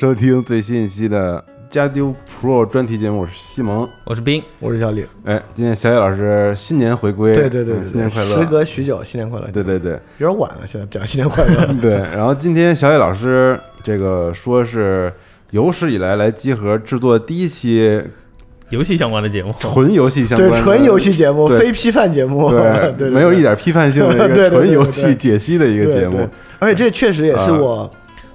收听最新一期的加丢 Pro 专题节目，我是西蒙。我是冰，我是小李。哎，今天小野老师新年回归，对对对，嗯新年快乐！时隔许久，新年快乐。对对对有点晚了，现在讲新年快乐。对。然后今天小野老师这个说是有史以来来集合制作第一期游戏相关的节目，纯游戏相关的，对，纯游戏节目，非批判节目。对 对，没有一点批判性的一个纯游戏解析的一个节目。而且这确实也是啊我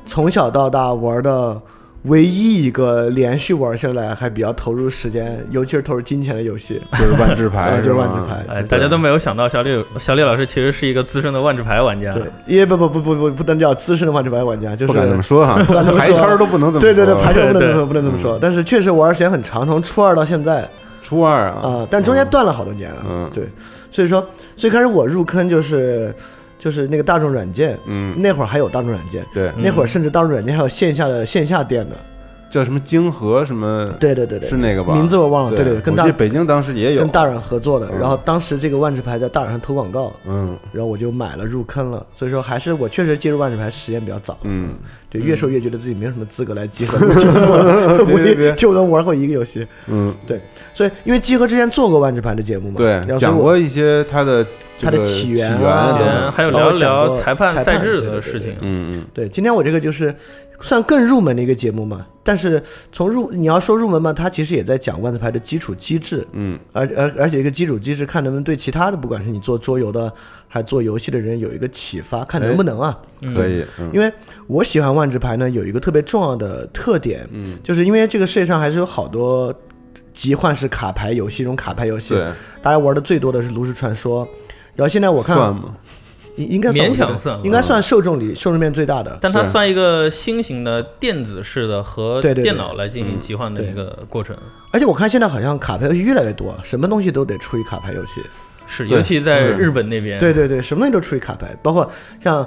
从小到大玩的唯一一个连续玩下来还比较投入时间，尤其是投入金钱的游戏，就是万智牌，啊 就是万智牌。哎，大家都没有想到小李小李老师其实是一个资深的万智牌玩家。对，也不不不不不不能叫资深的万智牌玩家，就是不敢这么说 哈，不敢这么说牌圈都不能这么说。对对对，牌圈不能这么说，不能这么说。但是确实玩的时间很长，从初二到现在初二啊，啊，但中间断了好多年啊。嗯对，所以说最开始我入坑就是就是那个大众软件，嗯，那会儿还有大众软件，对，那会儿甚至大众软件还有线下的线下店的。叫什么京河什么？对对对对，是那个吧？名字我忘了。对对对，跟大北京当时也有跟大软合作的。嗯然后当时这个万智牌在大软上投广告，嗯然后我就买了入坑了。所以说还是我确实接触万智牌时间比较早。嗯，对，越说越觉得自己没有什么资格来集合 我也就能玩过一个游戏。嗯，对所以因为集合之前做过万智牌的节目嘛，对讲过一些他的这它的起源还有包聊聊裁判赛制的事情。嗯嗯。对，今天我这个就是算更入门的一个节目嘛，但是从入你要说入门嘛，它其实也在讲万字牌的基础机制，嗯。而而而且一个基础机制看能不能对其他的，不管是你做桌游的还是做游戏的人有一个启发，看能不能啊？嗯，可以，嗯。因为我喜欢万智牌呢，有一个特别重要的特点，嗯，就是因为这个世界上还是有好多集幻式卡牌游戏，这种卡牌游戏，对，大家玩的最多的是炉石传说，然后现在我看算吗？应应该算勉强算应该算受众里受众面最大的。但它算一个新型的电子式的和电脑来进行集换的对。一个过程，而且我看现在好像卡牌游戏越来越多，什么东西都得出一卡牌游戏。是，尤其在日本那边，对对对，什么东西都出一卡牌，包括像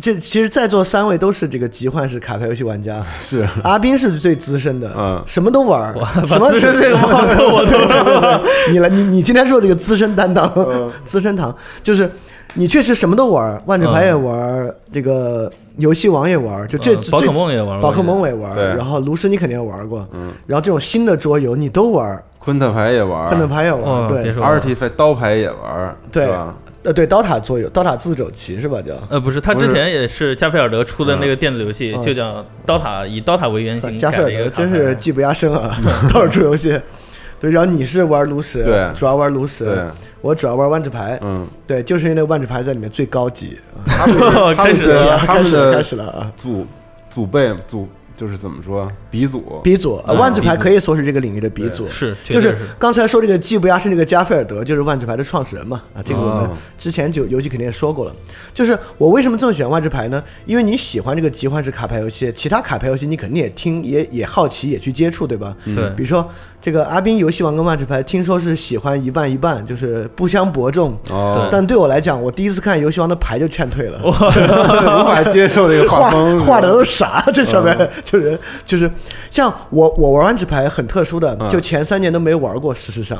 这其实，在座三位都是这个集换式卡牌游戏玩家。是，阿斌是最资深的，嗯。什么都玩，什么资深这个话给我都你来，你你今天做这个资深担当，嗯。资深堂就是你确实什么都玩儿，万智牌也玩儿，这个游戏王也玩儿，就这嗯宝可最梦也玩，宝可梦我也玩然后炉石你肯定也玩过，嗯，然后这种新的桌游你都玩儿，昆特牌也玩，昆特牌也玩儿，对哦别，说了。Artifact 刀牌也玩，对？呃对，刀塔桌游，刀塔自走棋是吧？叫呃，不是，他之前也是加菲尔德出的那个电子游戏，嗯就叫刀塔，以刀塔为原型加菲尔德改了一个。真是技不压身啊，到处出游戏。对，然后你是玩炉石，对主要玩炉石，对，我主要玩万智牌，嗯，对，就是因为万智牌在里面最高级。啊 开始了开始了，开始了啊！祖祖辈祖就是怎么说鼻祖，鼻祖，万智牌可以说是这个领域的鼻祖。是，绝就是对是刚才说这个基布亚是那个加菲尔德，就是万智牌的创始人嘛啊，这个我们哦之前就游戏肯定也说过了。就是我为什么这么喜欢万智牌呢？因为你喜欢这个集幻式卡牌游戏，其他卡牌游戏你肯定也听也也好奇也去接触，对吧？对比如说这个阿斌游戏王跟万智牌，听说是喜欢一半一半，就是不相伯仲。哦，但对我来讲，我第一次看游戏王的牌就劝退了。无法接受这个画风，画的都啥，这上面。就是就是像我我玩万智牌很特殊的，嗯。就前三年都没玩过，事实上，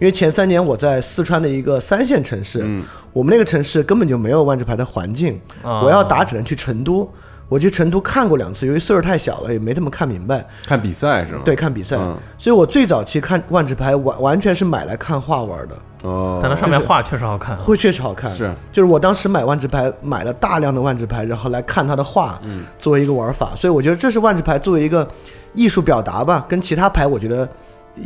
因为前三年我在四川的一个三线城市，嗯。我们那个城市根本就没有万智牌的环境，啊。我要打只能去成都。我去成都看过两次，由于岁数太小了，也没怎么看明白。看比赛是吗？对，，看比赛，嗯所以我最早期看万智牌完完全是买来看画玩的，哦，但它上面画确实好看。会确实好看。是就是我当时买万智牌，买了大量的万智牌，然后来看它的画，嗯作为一个玩法。所以我觉得这是万智牌作为一个艺术表达吧，跟其他牌我觉得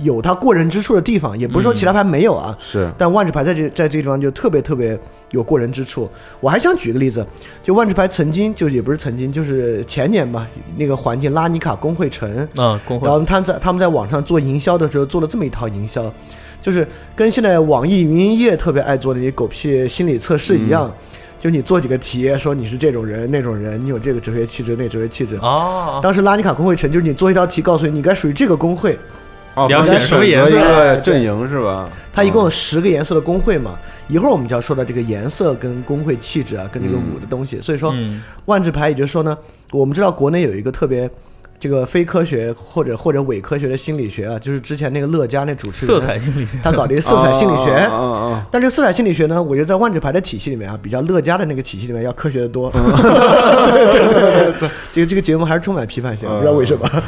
有它过人之处的地方，也不是说其他牌没有啊。是，但万智牌在这在这个地方就特别特别有过人之处。我还想举个例子，就万智牌曾经就也不是曾经，就是前年吧，那个环境拉尼卡工会城，啊，工会然后他们在他们在网上做营销的时候做了这么一套营销，就是跟现在网易云音乐特别爱做的那些狗屁心理测试一样。就你做几个题，说你是这种人那种人，你有这个哲学气质，那哲学气质。哦，当时拉尼卡工会城就是你做一道题，告诉你你该属于这个工会，哦，你要选什么颜色选择一个阵营是吧？它一共有嗯十个颜色的工会嘛。一会儿我们就要说到这个颜色跟工会气质啊，跟这个嗯舞的东西。所以说，嗯，万智牌也就是说呢，我们知道国内有一个特别这个非科学或者或者伪科学的心理学啊，就是之前那个乐嘉那主持人，色彩心理学。他搞的一个色彩心理学。但这个色彩心理学呢，我觉得在万智牌的体系里面啊，比较乐嘉的那个体系里面要科学的多。这个 这个节目还是充满批判性，嗯不知道为什么。啊！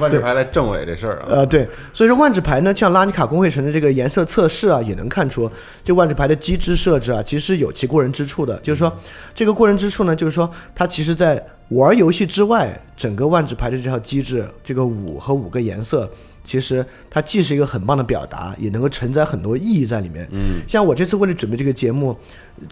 万智牌来政委这事儿啊，呃，对，所以说万智牌呢，像拉尼卡工会城的这个颜色测试啊，也能看出这万智牌的机制设置啊，其实有其过人之处的。就是说，这个过人之处呢，就是说它其实在玩游戏之外，整个万智牌的这套机制，这个五和五个颜色，其实它既是一个很棒的表达，也能够承载很多意义在里面。嗯，像我这次为了准备这个节目，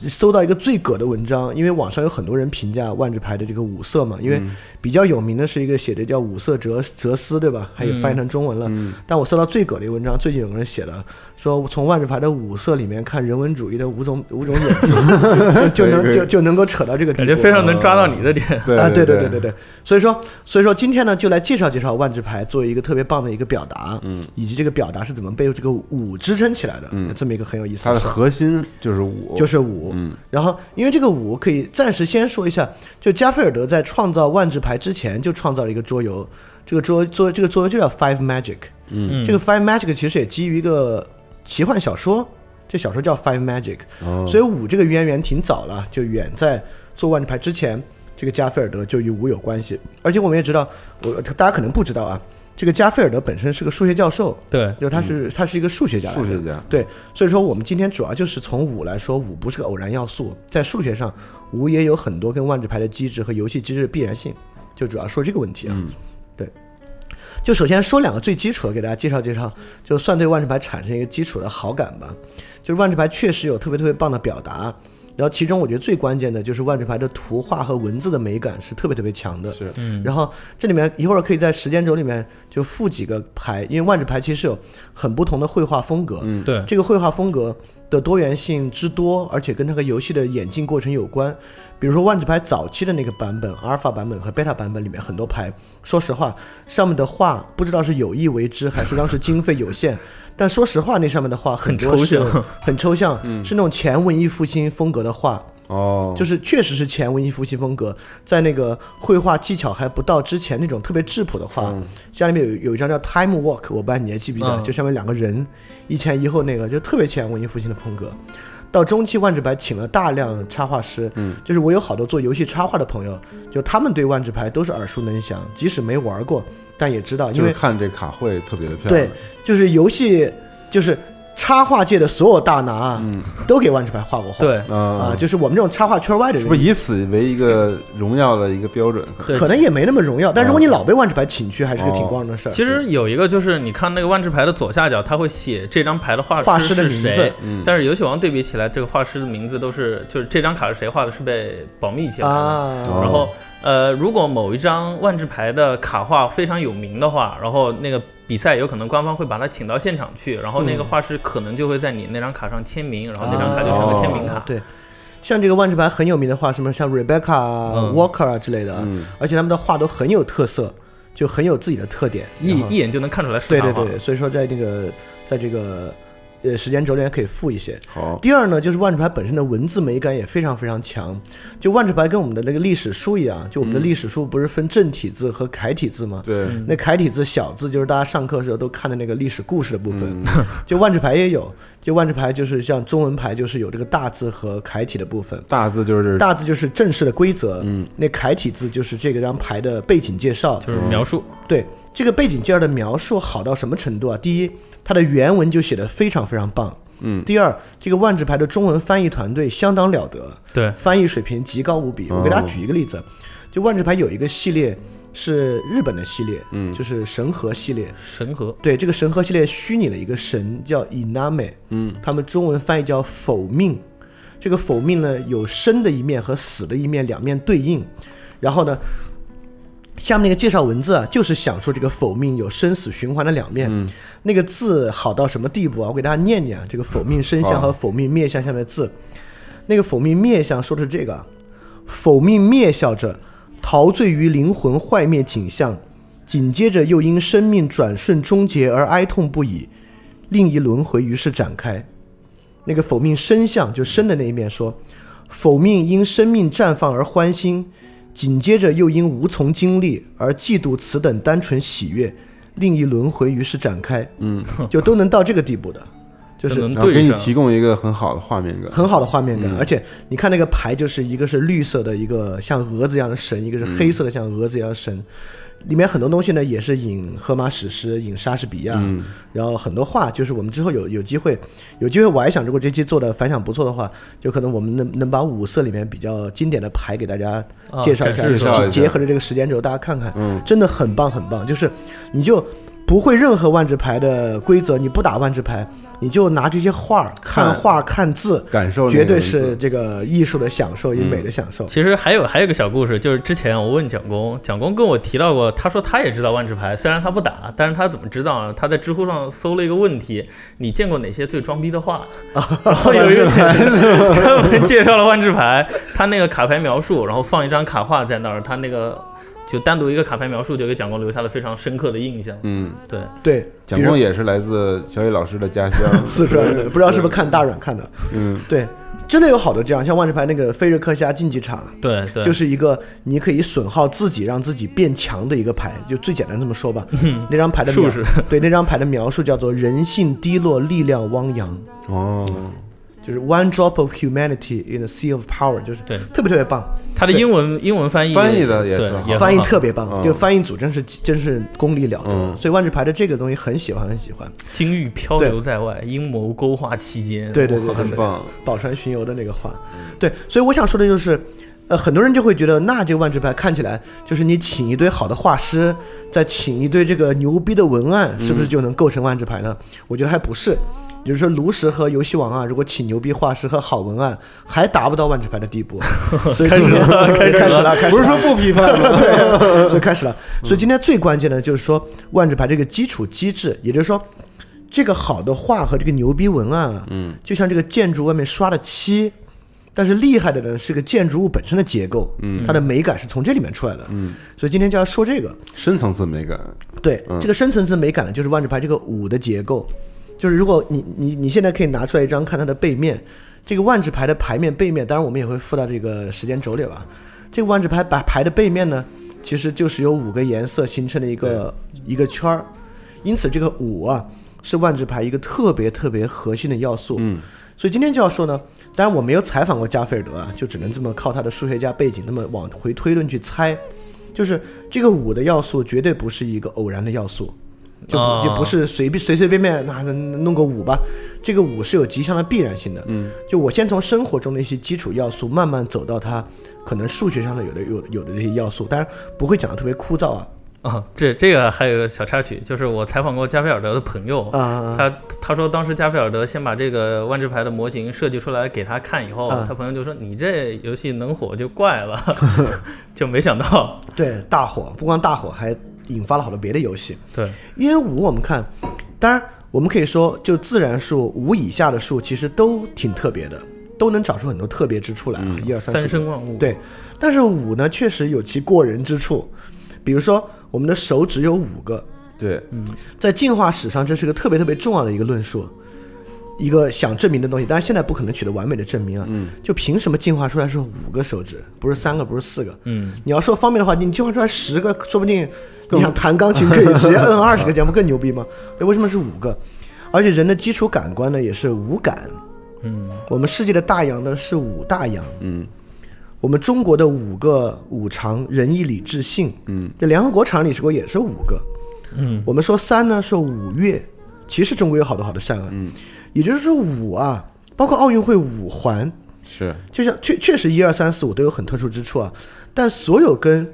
搜到一个最葛的文章，因为网上有很多人评价万智牌的这个五色嘛，因为比较有名的是一个写的叫五色哲哲思，对吧？还有翻译成中文了。嗯但我搜到最葛的一个文章，最近有个人写的，说从万智牌的五色里面看人文主义的五种五种眼睛，就就能就就能够扯到这个。感觉非常能抓到你的点。对啊，对对对对对，所以说所以说今天呢，就来介绍介绍万智牌作为一个特别棒的一个表达，嗯，以及这个表达是怎么被这个五支撑起来的，嗯这么一个很有意思它的。核心就是五，就是五，嗯。然后因为这个五可以暂时先说一下，就加菲尔德在创造万智牌之前就创造了一个桌游，这个桌桌这个桌游就叫 Five Magic，嗯嗯，这个 Five Magic 其实也基于一个奇幻小说，这小说叫 Five Magic，、哦，所以五这个渊源挺早了，就远在做万智牌之前，这个加菲尔德就与五有关系，而且我们也知道，我大家可能不知道啊，这个加菲尔德本身是个数学教授，对，就他是、他是一个数学家，数学家，对，所以说我们今天主要就是从五来说，五不是个偶然要素，在数学上，五也有很多跟万智牌的机制和游戏机制的必然性，就主要说这个问题啊。嗯就首先说两个最基础的，给大家介绍介绍，就算对万智牌产生一个基础的好感吧。就是万智牌确实有特别特别棒的表达，然后其中我觉得最关键的就是万智牌的图画和文字的美感是特别特别强的。是，嗯，然后这里面一会儿可以在时间轴里面就附几个牌，因为万智牌其实有很不同的绘画风格，嗯对，这个绘画风格的多元性之多，而且跟它和游戏的演进过程有关。比如说万智牌早期的那个版本，阿尔法版本和贝塔版本里面很多牌，说实话，上面的画不知道是有意为之还是当时经费有限，但说实话，那上面的画很多是抽象，很抽象，是那种前文艺复兴风格的画。哦，就是确实是前文艺复兴风格，在那个绘画技巧还不到之前那种特别质朴的画，嗯。家里面有有一张叫《Time Walk》，我不知道你还记不记得，嗯。就上面两个人一前一后那个，就特别前文艺复兴的风格。到中期，万智牌请了大量插画师，嗯，就是我有好多做游戏插画的朋友，就他们对万智牌都是耳熟能详，即使没玩过，但也知道，因为就是看这卡会特别的漂亮，对，就是游戏就是插画界的所有大拿啊，嗯。都给万智牌画过画，对，啊，啊，就是我们这种插画圈外的人。是不是以此为一个荣耀的一个标准？可能也没那么荣耀，但如果嗯你老被万智牌请去，还是个挺光荣的事儿。其实有一个就是你看那个万智牌的左下角，它会写这张牌的画画师的是名字。谁，嗯，但是游戏王对比起来，这个画师的名字都是就是这张卡是谁画的，是被保密起来的。然后呃，如果某一张万智牌的卡画非常有名的话，然后那个比赛有可能官方会把他请到现场去，然后那个画师可能就会在你那张卡上签名，然后那张卡就成了签名卡。啊对，像这个万智牌很有名的画，什么像 Rebecca Walker 啊之类的，嗯而且他们的画都很有特色，就很有自己的特点。一一眼就能看出来是对对对，所以说在那个在这个呃时间轴里面可以附一些。好，第二呢，就是万智牌本身的文字美感也非常非常强。就万智牌跟我们的那个历史书一样，就我们的历史书不是分正体字和楷体字吗？对，那楷体字小字就是大家上课的时候都看的那个历史故事的部分，嗯就万智牌也有。就万智牌就是像中文牌，就是有这个大字和楷体的部分。大字就是大字就是正式的规则，嗯，那楷体字就是这个张牌的背景介绍。就是描述，对这个背景介绍的描述好到什么程度啊？第一，它的原文就写的非常非常棒。嗯第二，这个万智牌的中文翻译团队相当了得，对，翻译水平极高无比。我给大家举一个例子，就万智牌有一个系列是日本的系列，嗯就是神和系列。神和，对这个神和系列虚拟的一个神叫 Iname，嗯他们中文翻译叫否命。这个否命呢，有生的一面和死的一面两面对应，然后呢，下面那个介绍文字啊，就是想说这个否命有生死循环的两面。嗯那个字好到什么地步啊？我给大家念念啊，这个否命生相和否命灭相下面的字。那个否命灭相说的是这个啊，否命灭笑着，陶醉于灵魂坏灭景象，紧接着又因生命转瞬终结而哀痛不已，另一轮回于是展开。那个否命生相就生的那一面说，否命因生命绽放而欢欣，紧接着又因无从经历而嫉妒此等单纯喜悦，另一轮回于是展开。嗯，就都能到这个地步的，就是能给，你提供一个很好的画面感。很好的画面感。嗯而且你看那个牌，就是一个是绿色的一个像蛾子一样的神，一个是黑色的像蛾子一样的神。里面很多东西呢，也是引荷马史诗，引莎士比亚，嗯。然后很多话，就是我们之后有有机会，有机会我还想，如果这期做的反响不错的话，就可能我们能能把五色里面比较经典的牌给大家啊介绍一下，结结合着这个时间轴，大家看看，嗯。真的很棒很棒。就是你就不会任何万智牌的规则，你不打万智牌，你就拿这些画儿看看画看字，感受绝对是这个艺术的享受与美的享受。其实还有还有个小故事，就是之前我问蒋工，蒋工跟我提到过，他说他也知道万智牌，虽然他不打，但是他怎么知道呢？他在知乎上搜了一个问题：你见过哪些最装逼的画？然后有一个人专门介绍了万智牌，他那个卡牌描述，然后放一张卡画在那儿，他那个就单独一个卡牌描述，就给蒋工留下了非常深刻的印象。嗯，对，对，蒋工也是来自小雨老师的家乡。四川的，不知道是不是看大软看的。嗯。对，真的有好多这样，像万智牌那个菲瑞克虾竞技场，对对，就是一个你可以损耗自己，让自己变强的一个牌，就最简单这么说吧。那张牌的描述对那张牌的描述叫做“人性低落，力量汪洋。哦，”，就是 “one drop of humanity in a sea of power”，就是对特别特别棒，他的英文英文翻译翻译的也是也翻译特别棒，嗯。就翻译组真是真是功力了得。嗯。所以万智牌的这个东西很喜欢很喜欢，金玉漂流在外，阴谋勾画期间。对对对对对，很棒。宝船巡游的那个画，对，所以我想说的就是，呃，很多人就会觉得，那这个万智牌看起来就是你请一堆好的画师，再请一堆这个牛逼的文案，是不是就能构成万智牌呢？我觉得还不是。也就是说，炉石和游戏王啊，如果请牛逼画师和好文案，还达不到万智牌的地步。所以开始今天了开始了不是说不批判 所以开始了。所以今天最关键的就是说万智牌这个基础机制，也就是说，这个好的画和这个牛逼文案啊，嗯，就像这个建筑外面刷的漆，但是厉害的呢是个建筑物本身的结构，嗯它的美感是从这里面出来的。嗯，所以今天就要说这个。深层次美感。对，嗯这个深层次美感呢，就是万智牌这个五的结构。就是如果你你你现在可以拿出来一张看它的背面，这个万智牌的牌面背面，当然我们也会附到这个时间轴里吧。这个万智牌牌牌的背面呢，其实就是由五个颜色形成的一个一个圈儿，因此这个五啊是万智牌一个特别特别核心的要素。嗯所以今天就要说呢，当然我没有采访过加菲尔德啊，就只能这么靠他的数学家背景，那么往回推论去猜，就是这个五的要素绝对不是一个偶然的要素，就就不是随便随随便便那弄个五吧，这个五是有极强的必然性的。嗯，就我先从生活中的一些基础要素慢慢走到它可能数学上的有的有有的这些要素，当然不会讲的特别枯燥啊。啊，这这个还有个小插曲，就是我采访过加菲尔德的朋友，啊。他他说当时加菲尔德先把这个万智牌的模型设计出来给他看以后，啊。他朋友就说你这游戏能火就怪了，就没想到，对大火，不光大火，还引发了好多别的游戏。对，因为五我们看，当然我们可以说，就自然数五以下的数其实都挺特别的，都能找出很多特别之处来啊，一二三三。生万物，对，但是五呢，确实有其过人之处，比如说我们的手指有五个，对，嗯。在进化史上这是个特别特别重要的一个论述。一个想证明的东西，但是现在不可能取得完美的证明啊。嗯，就凭什么进化出来是五个手指，不是三个，不是四个？嗯，你要说方便的话，你进化出来十个，说不定你想弹钢琴可以直接摁二十个键，不更牛逼吗？对，为什么是五个？而且人的基础感官呢也是五感。嗯，我们世界的大洋呢是五大洋，嗯我们中国的五个五常仁义礼智信，嗯，这联合国常理事国也是五个。嗯，我们说三呢是五岳，其实中国有好多好多善恶，嗯，也就是说五啊，包括奥运会五环，是。就像确确实一二三四五都有很特殊之处啊，但所有跟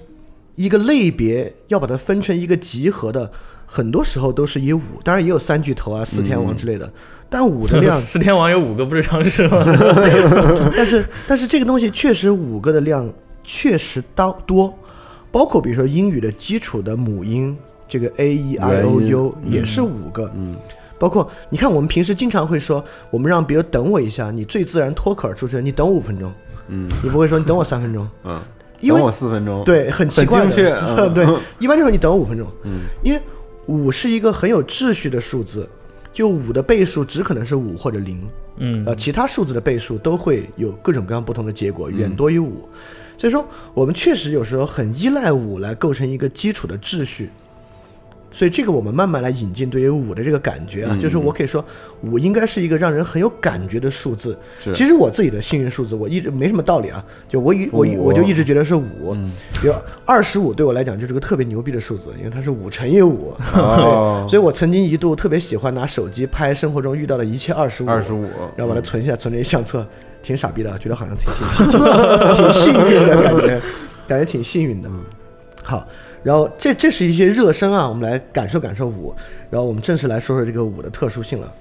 一个类别要把它分成一个集合的，很多时候都是以五，当然也有三巨头啊、四天王之类的，但五的量，四天王有五个不是常识吗？但是但是这个东西确实五个的量确实多多，包括比如说英语的基础的母音，这个 a e i o u 也是五个，嗯包括你看我们平时经常会说，我们让别人等我一下，你最自然脱口而出是你等我五分钟，嗯。你不会说你等我三分钟，嗯，因为等我四分钟，，对，很奇怪的，很精确 嗯。对，一般就说你等我五分钟，嗯。因为五是一个很有秩序的数字，就五的倍数只可能是五或者零，嗯。呃，其他数字的倍数都会有各种各样不同的结果，远多于五。所以说，我们确实有时候很依赖五来构成一个基础的秩序。所以这个我们慢慢来引进对于五的这个感觉啊，嗯就是我可以说五应该是一个让人很有感觉的数字。是其实我自己的幸运数字，我一直没什么道理啊，就我一我一我就一直觉得是五。嗯比如二十五对我来讲就是个特别牛逼的数字，因为它是五乘以五。所以我曾经一度特别喜欢拿手机拍生活中遇到的一切二十五。二十五，然后把它存下来，存这些相册，挺傻逼的，觉得好像挺挺挺挺幸运的感觉，感觉挺幸运的。好，然后这这是一些热身啊，我们来感受感受舞，然后我们正式来说说这个舞的特殊性了。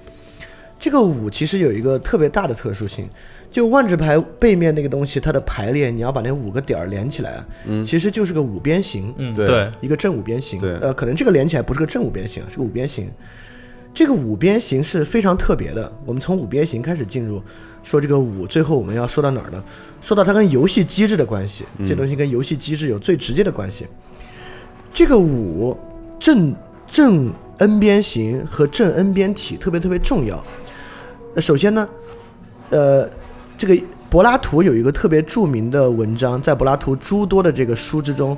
这个舞其实有一个特别大的特殊性，就万智牌背面那个东西，它的排列，你要把那五个点儿连起来啊，其实就是个五边形。对嗯对，一个正五边形，对呃，可能这个连起来不是个正五边形，是个五边形。这个五边形是非常特别的。我们从五边形开始进入，说这个五，最后我们要说到哪儿呢？说到它跟游戏机制的关系，这东西跟游戏机制有最直接的关系。这个五正正 n 边形和正 n 边体特别特别重要。首先呢，呃，这个柏拉图有一个特别著名的文章，在柏拉图诸多的这个书之中，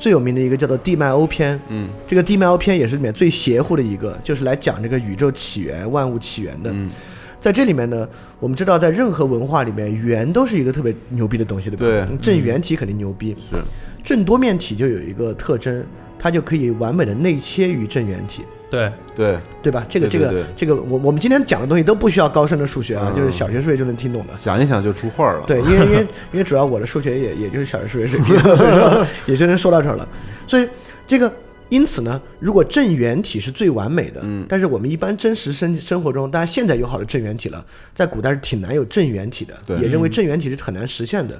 最有名的一个叫做《地脉欧篇》。嗯这个地脉欧篇也是里面最邪乎的一个，就是来讲这个宇宙起源、万物起源的。嗯在这里面呢，我们知道，在任何文化里面，圆都是一个特别牛逼的东西，对吧？对正圆体肯定牛逼，是正多面体就有一个特征，它就可以完美的内切于正圆体。对，对，对吧？这个这个这个，我我们今天讲的东西都不需要高深的数学啊，嗯就是小学数学就能听懂的。想一想就出画了，对，因为因为因为主要我的数学也也就是小学数学水平，所以说也就能说到这儿了。所以这个因此呢，如果正圆体是最完美的，嗯但是我们一般真实生生活中，大家现在有好的正圆体了，在古代是挺难有正圆体的，也认为正圆体是很难实现的。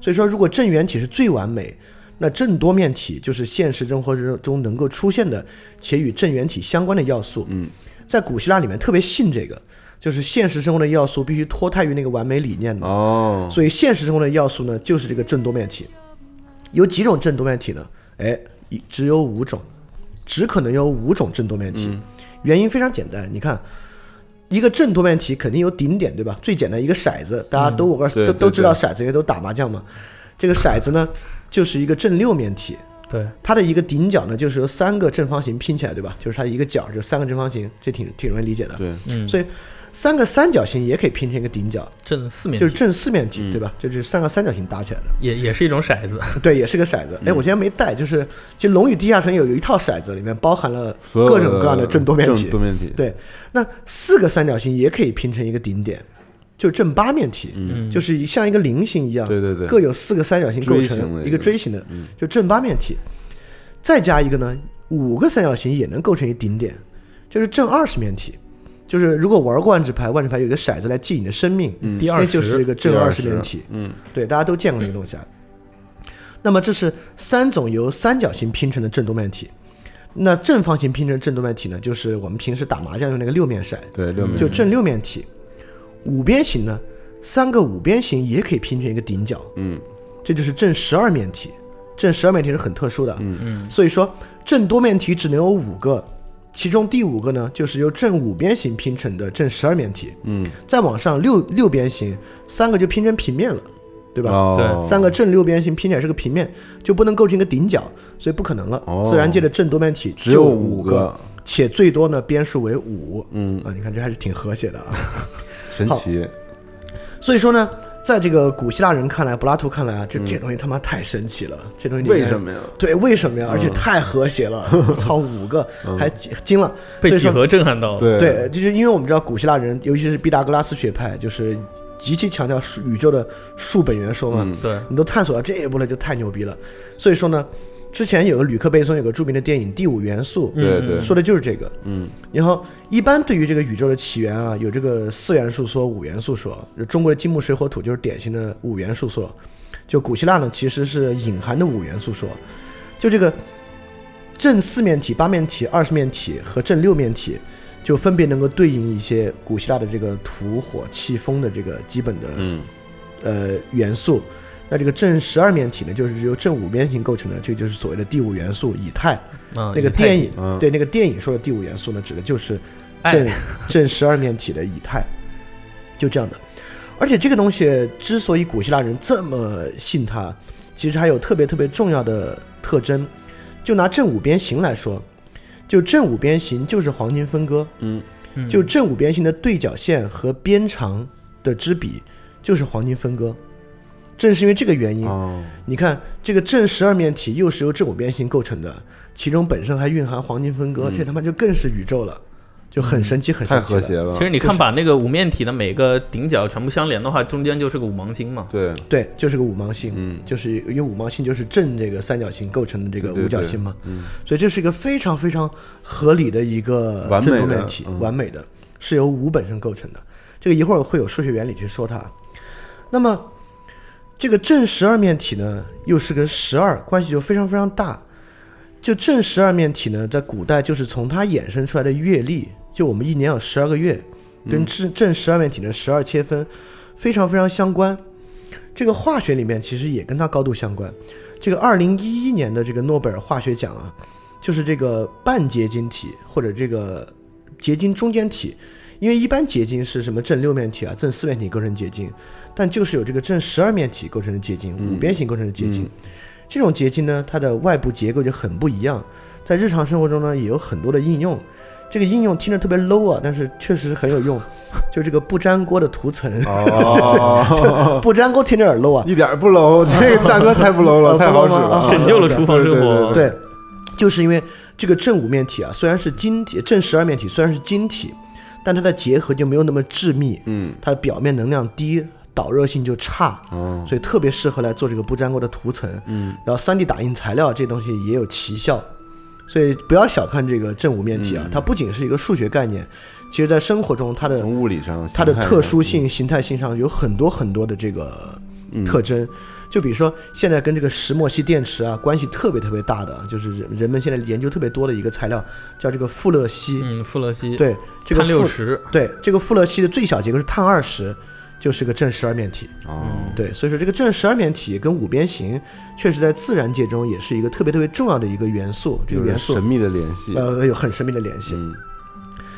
所以说，如果正圆体是最完美，那正多面体就是现实生活中能够出现的且与正圆体相关的要素。嗯，在古希腊里面特别信这个，就是现实生活的要素必须脱胎于那个完美理念的。哦，所以现实生活的要素呢，就是这个正多面体。有几种正多面体呢？哎，一只有五种，只可能有五种正多面体。原因非常简单，你看，一个正多面体肯定有顶点，对吧？最简单一个骰子，大家都我告诉对对都都知道对骰子，因为都打麻将嘛。这个骰子呢，就是一个正六面体，对，它的一个顶角呢，就是由三个正方形拼起来，对吧？就是它一个角就三个正方形，这挺挺容易理解的。对，嗯，所以三个三角形也可以拼成一个顶角，正四面体就是正四面体，嗯对吧？就是三个三角形搭起来的。也也是一种骰子，对，也是个骰子。哎，我今天没带，就是其实《龙与地下城》有有一套骰子，里面包含了各种各样的正多面体正。多面体，对，那四个三角形也可以拼成一个顶点，就是正八面体，嗯就是像一个菱形一样，对对对各有四个三角形构成一个锥形的，嗯就正八面体。再加一个呢，五个三角形也能构成一顶点，就是正二十面体。就是如果玩过万智牌，万智牌有一个骰子来记你的生命，嗯第二那就是一，个正二二十面体。嗯对，大家都见过那个东西啊。那么这是三种由三角形拼成的正多面体。那正方形拼成正多面体呢，就是我们平时打麻将用那个六面骰，对，六面就正六面体。五边形呢，三个五边形也可以拼成一个顶角，嗯这就是正十二面体。正十二面体是很特殊的，嗯嗯所以说正多面体只能有五个，其中第五个呢，就是由正五边形拼成的正十二面体。嗯，再往上六六边形，三个就拼成平面了，对吧？哦，三个正六边形拼起来是个平面，就不能构成一个顶角，所以不可能了。哦自然界的正多面体只有五五个且最多呢边数为五。嗯，啊，你看这还是挺和谐的啊。神奇，所以说呢，在这个古希腊人看来，柏拉图看来啊，这这东西他妈太神奇了，这东西为什么呀？对，为什么呀？而且太和谐了，操，五个还惊了。被几何震撼到了。对对，就是因为我们知道古希腊人，尤其是毕达哥拉斯学派，就是极其强调数宇宙的数本元说嘛。嗯对，你都探索到这一步了，就太牛逼了。所以说呢，之前有个吕克贝松有个著名的电影《第五元素》，对对，说的就是这个。嗯然后一般对于这个宇宙的起源啊，有这个四元素说、五元素说。中国的金木水火土就是典型的五元素说。就古希腊呢，其实是隐含的五元素说。就这个正四面体、八面体、二十面体和正六面体，就分别能够对应一些古希腊的这个土、火、气、风的这个基本的嗯呃元素。那这个正十二面体呢，就是由正五边形构成的，这就是所谓的第五元素以太。啊，那个电影，嗯对那个电影说的第五元素呢，指的就是爱正正十二面体的以太，就这样的。而且这个东西之所以古希腊人这么信它，其实还有特别特别重要的特征。就拿正五边形来说，就正五边形就是黄金分割，嗯嗯就正五边形的对角线和边长的之比就是黄金分割。正是因为这个原因，哦，你看这个正十二面体又是由正五边形构成的，其中本身还蕴含黄金分割，嗯。这他妈就更是宇宙了，就很神奇，很太神奇了。和谐了。其，实你看，把那个五面体的每个顶角全部相连的话，中间就是个五芒星嘛。对，对，就是个五芒星，嗯。就是因为五芒星就是正这个三角形构成的这个五角星嘛，嗯。所以这是一个非常非常合理的一个完美的正多面体，嗯完美的，是由五本身构成的。这个一会儿会有数学原理去说它。那么这个正十二面体呢，又是跟十二关系就非常非常大。就正十二面体呢，在古代就是从它衍生出来的月历，就我们一年有十二个月，跟正正十二面体的十二切分非常非常相关。这个化学里面其实也跟它高度相关。这个二零一一年的这个诺贝尔化学奖啊，就是这个半结晶体或者这个结晶中间体，因为一般结晶是什么正六面体啊、正四面体构成结晶，但就是有这个正十二面体构成的结晶，五边形构成的结晶。这种结晶呢，它的外部结构就很不一样，在日常生活中呢也有很多的应用。这个应用听着特别 low 啊，但是确实很有用。就这个不粘锅的涂层，哦，不粘锅听着有点 low 啊，一点儿不 low，这个大哥太不 low 了，呃太好使了，拯救了厨房生活。对，就是因为这个正五面体啊，虽然是晶体，正十二面体虽然是晶体，但它的结合就没有那么致密，嗯，它的表面能量低，导热性就差，哦，所以特别适合来做这个不粘锅的涂层。嗯，然后三 D 打印材料这东西也有奇效，所以不要小看这个正五面体啊，它不仅是一个数学概念，其实在生活中它的从物理上，它的特殊性、形态性上有很多很多的这个嗯特征。就比如说，现在跟这个石墨烯电池啊关系特别特别大的，就是人人们现在研究特别多的一个材料，叫这个富勒烯。嗯，富勒烯，对，这个碳六十，对这个富勒烯的最小结构是碳二十，就是个正十二面体。哦，对，所以说这个正十二面体跟五边形，确实在自然界中也是一个特别特别重要的一个元素。这个元素神秘的联系，呃有很神秘的联系。嗯，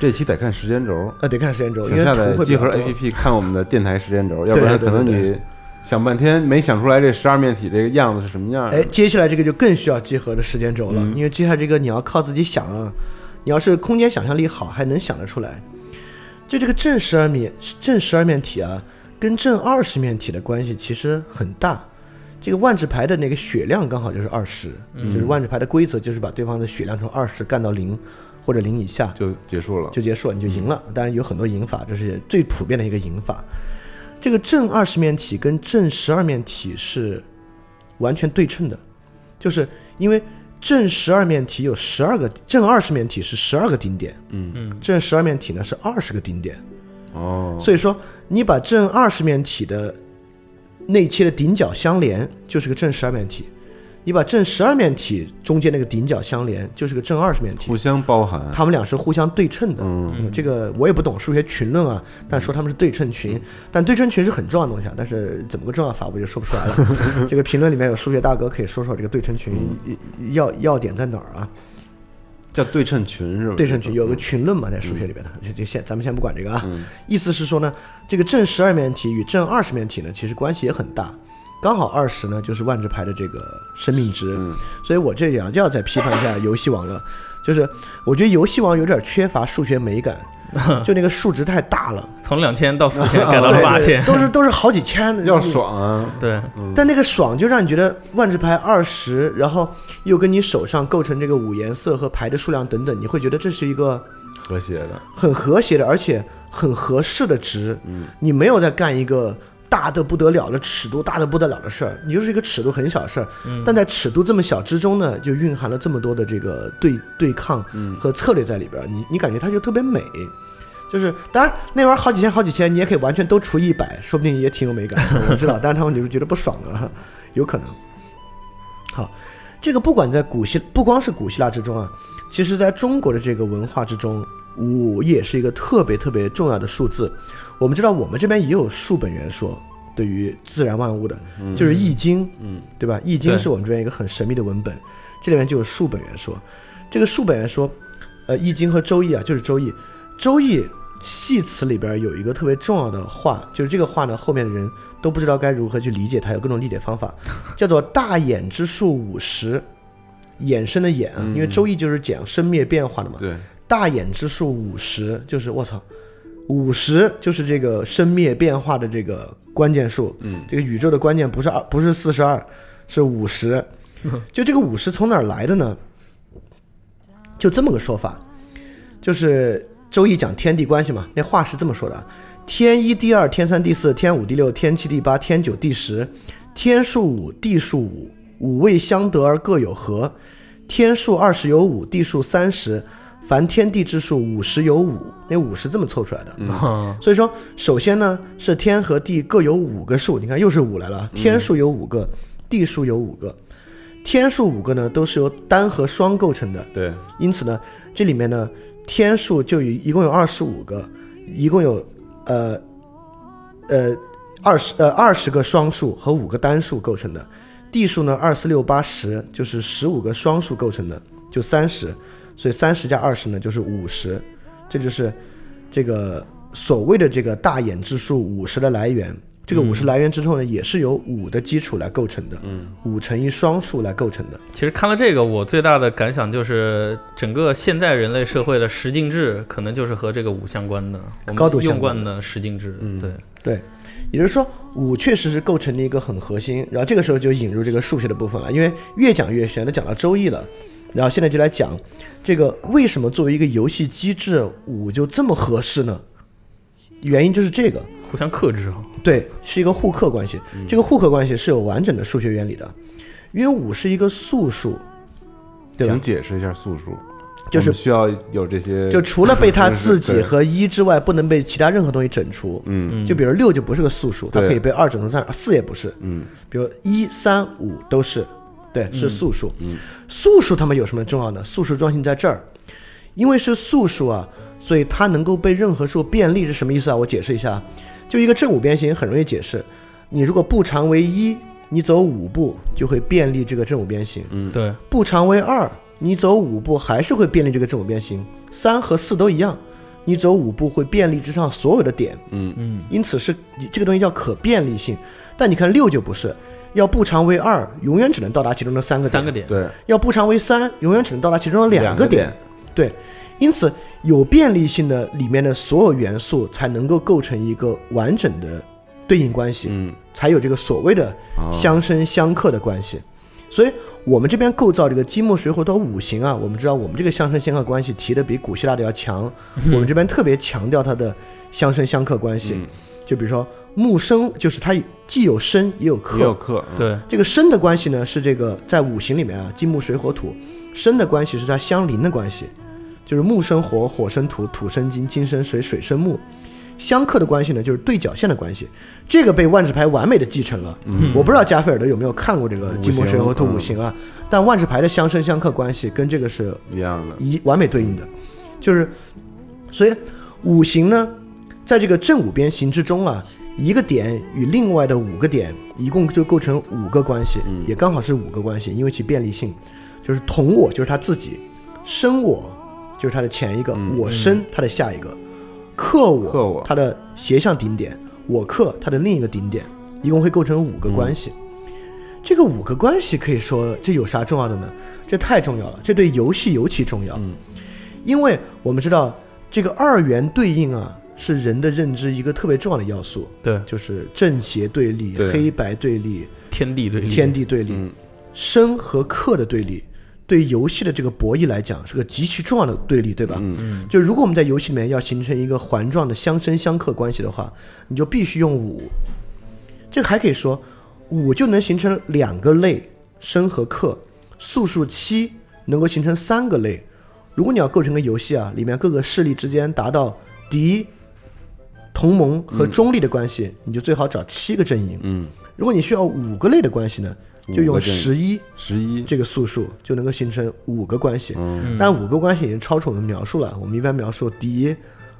这期得看时间轴，呃，得看时间轴，因为请下载图会比集合较多。APP 看我们的电台时间轴，要不然可能你想半天没想出来这十二面体这个样子是什么样的。哎，接下来这个就更需要集合的时间轴了，嗯因为接下来这个你要靠自己想啊，你要是空间想象力好，还能想得出来。就这个正十二面正十二面体啊，跟正二十面体的关系其实很大。这个万智牌的那个血量刚好就是二十、就是万智牌的规则就是把对方的血量从二十干到零或者零以下，就结束了。就结束了，你就赢了。当然有很多赢法，这是最普遍的一个赢法。这个正二十面体跟正十二面体是完全对称的，就是因为正十二面体有十二个，正二十面体是十二个顶点，嗯，嗯，正十二面体呢是二十个顶点。哦，所以说，你把正二十面体的内切的顶角相连，就是个正十二面体；你把正十二面体中间那个顶角相连，就是个正二十面体互。相包含。它们俩是互相对称的。嗯嗯，这个我也不懂数学群论啊，但说他们是对称群，但对称群是很重要的东西啊，但是怎么个重要法我就说不出来了。这个评论里面有数学大哥可以说说这个对称群要要点在哪儿啊？叫对称群是吧？对称群有个群论嘛，在数学里边的，这这先咱们先不管这个啊。嗯意思是说呢，这个正十二面体与正二十面体呢，其实关系也很大。刚好二十呢，就是万智牌的这个生命值，嗯所以我这样就要再批判一下游戏网了。就是我觉得游戏王有点缺乏数学美感，就那个数值太大了，从两千到四千改到八千，都是都是好几千的，要爽啊！对，但那个爽就让你觉得万智牌二十，然后又跟你手上构成这个五颜色和牌的数量等等，你会觉得这是一个和谐的，很和谐的，而且很合适的值。嗯，你没有在干一个大的不得了的尺度大的不得了的事儿，你就是一个尺度很小的事儿。但在尺度这么小之中呢，就蕴含了这么多的这个对对抗和策略在里边儿。你你感觉它就特别美。就是，当然那玩意儿好几千好几千，你也可以完全都除一百，说不定也挺有美感。我知道，但是他们就是觉得不爽的，有可能。好，这个不管在古希，不光是古希腊之中啊，其实在中国的这个文化之中，五也是一个特别特别重要的数字。我们知道，我们这边也有数本元说，对于自然万物的，就是《易经》，嗯，对吧？《易经》是我们这边一个很神秘的文本，这里面就有数本元说。这个数本元说，呃，《易经》和《周易》啊，就是《周易》，《周易》系辞里边有一个特别重要的话，就是这个话呢，后面的人都不知道该如何去理解它，有各种理解方法，叫做“大衍之数五十”，衍生的衍啊，因为《周易》就是讲生灭变化的嘛，对，大衍之数五十，就是我操，五十就是这个生灭变化的这个关键数。嗯，这个宇宙的关键不是二，不是四十二，是五十。就这个五十从哪儿来的呢？就这么个说法，就是《周易》讲天地关系嘛，那话是这么说的：天一、地二、天三、地四、天五、地六、天七、地八、天九、地十，天数五，地数五，五位相得而各有和。天数二十有五，地数三十，凡天地之数五十有五，那五是这么凑出来的。嗯。所以说，首先呢是天和地各有五个数，你看又是五来了，天数有五个，地数有五个，天数五个呢都是由单和双构成的，对，因此呢，这里面呢天数就有一共有二十五个，一共有呃呃二十呃二十个双数和五个单数构成的，地数呢二四六八十就是十五个双数构成的，就三十，所以三十加二十呢就是五十，这就是这个所谓的这个大衍之数五十的来源。这个五十来源之后呢，也是由五的基础来构成的，嗯，五乘以双数来构成的。其实看了这个，我最大的感想就是，整个现在人类社会的十进制可能就是和这个五相关的，高度相用关惯的十进制，嗯对，对，也就是说，五确实是构成了一个很核心。然后这个时候就引入这个数学的部分了，因为越讲越玄，都讲到周易了。然后现在就来讲这个为什么作为一个游戏机制，五就这么合适呢？原因就是这个，互相克制啊。对，是一个互克关系。这个互克关系是有完整的数学原理的，因为五是一个素数，对吧请？解释一下素数，就是需要有这些，就除了被它自己和一之外，不能被其他任何东西整除。嗯就比如六就不是个素数，它可以被二整除三，四也不是。嗯比如一、三、五都是，对，是素数。嗯素数它们有什么重要呢？素数重要性在这儿，因为是素数啊，所以它能够被任何数便利是什么意思啊？我解释一下，就一个正五边形很容易解释。你如果步长为一，你走五步就会便利这个正五边形；嗯，对，步长为二，你走五步还是会便利这个正五边形。三和四都一样，你走五步会便利之上所有的点。嗯嗯，因此是这个东西叫可便利性。但你看六就不是，要步长为二，永远只能到达其中的三个点；三个点，对，要步长为三，永远只能到达其中的两两个个点。对，因此有便利性的里面的所有元素才能够构成一个完整的对应关系，嗯，才有这个所谓的哦相生相克的关系。所以我们这边构造这个金木水火土五行啊，我们知道我们这个相生相克关系提的比古希腊的要强，我们这边特别强调它的相生相克关系。嗯就比如说木生，就是它既有生也有克，也有克，嗯，对，这个生的关系呢，是这个在五行里面啊，金木水火土，生的关系是它相邻的关系，就是木生火，火生土，土生金，金生水，水生木。相克的关系呢，就是对角线的关系，这个被万智牌完美的继承了。我不知道加菲尔德有没有看过这个金木水火土五行五行啊，但万智牌的相生相克关系跟这个是一样的，一完美对应的，就是，所以五行呢，在这个正五边形之中啊，一个点与另外的五个点，一共就构成五个关系，嗯。也刚好是五个关系，因为其便利性，就是同我就是他自己，生我就是他的前一个，嗯。我生他的下一个，克我他的斜向顶点，我克他的另一个顶点，一共会构成五个关系。这个五个关系可以说这有啥重要的呢？这太重要了，这对游戏尤其重要。嗯。因为我们知道这个二元对应啊，是人的认知一个特别重要的要素，对，就是正邪对立、对黑白对立、天地对立，天地对立、嗯生和克的对立。对游戏的这个博弈来讲，是个极其重要的对立，对吧？嗯嗯就如果我们在游戏里面要形成一个环状的相生相克关系的话，你就必须用五。这个还可以说，五就能形成两个类，生和克；素数七能够形成三个类。如果你要构成个游戏啊，里面各个势力之间达到敌、同盟和中立的关系，你就最好找七个阵营。嗯，如果你需要五个类的关系呢，就用十一十一，这个素数就能够形成五个关系。嗯但五个关系已经超出我们描述了。我们一般描述敌、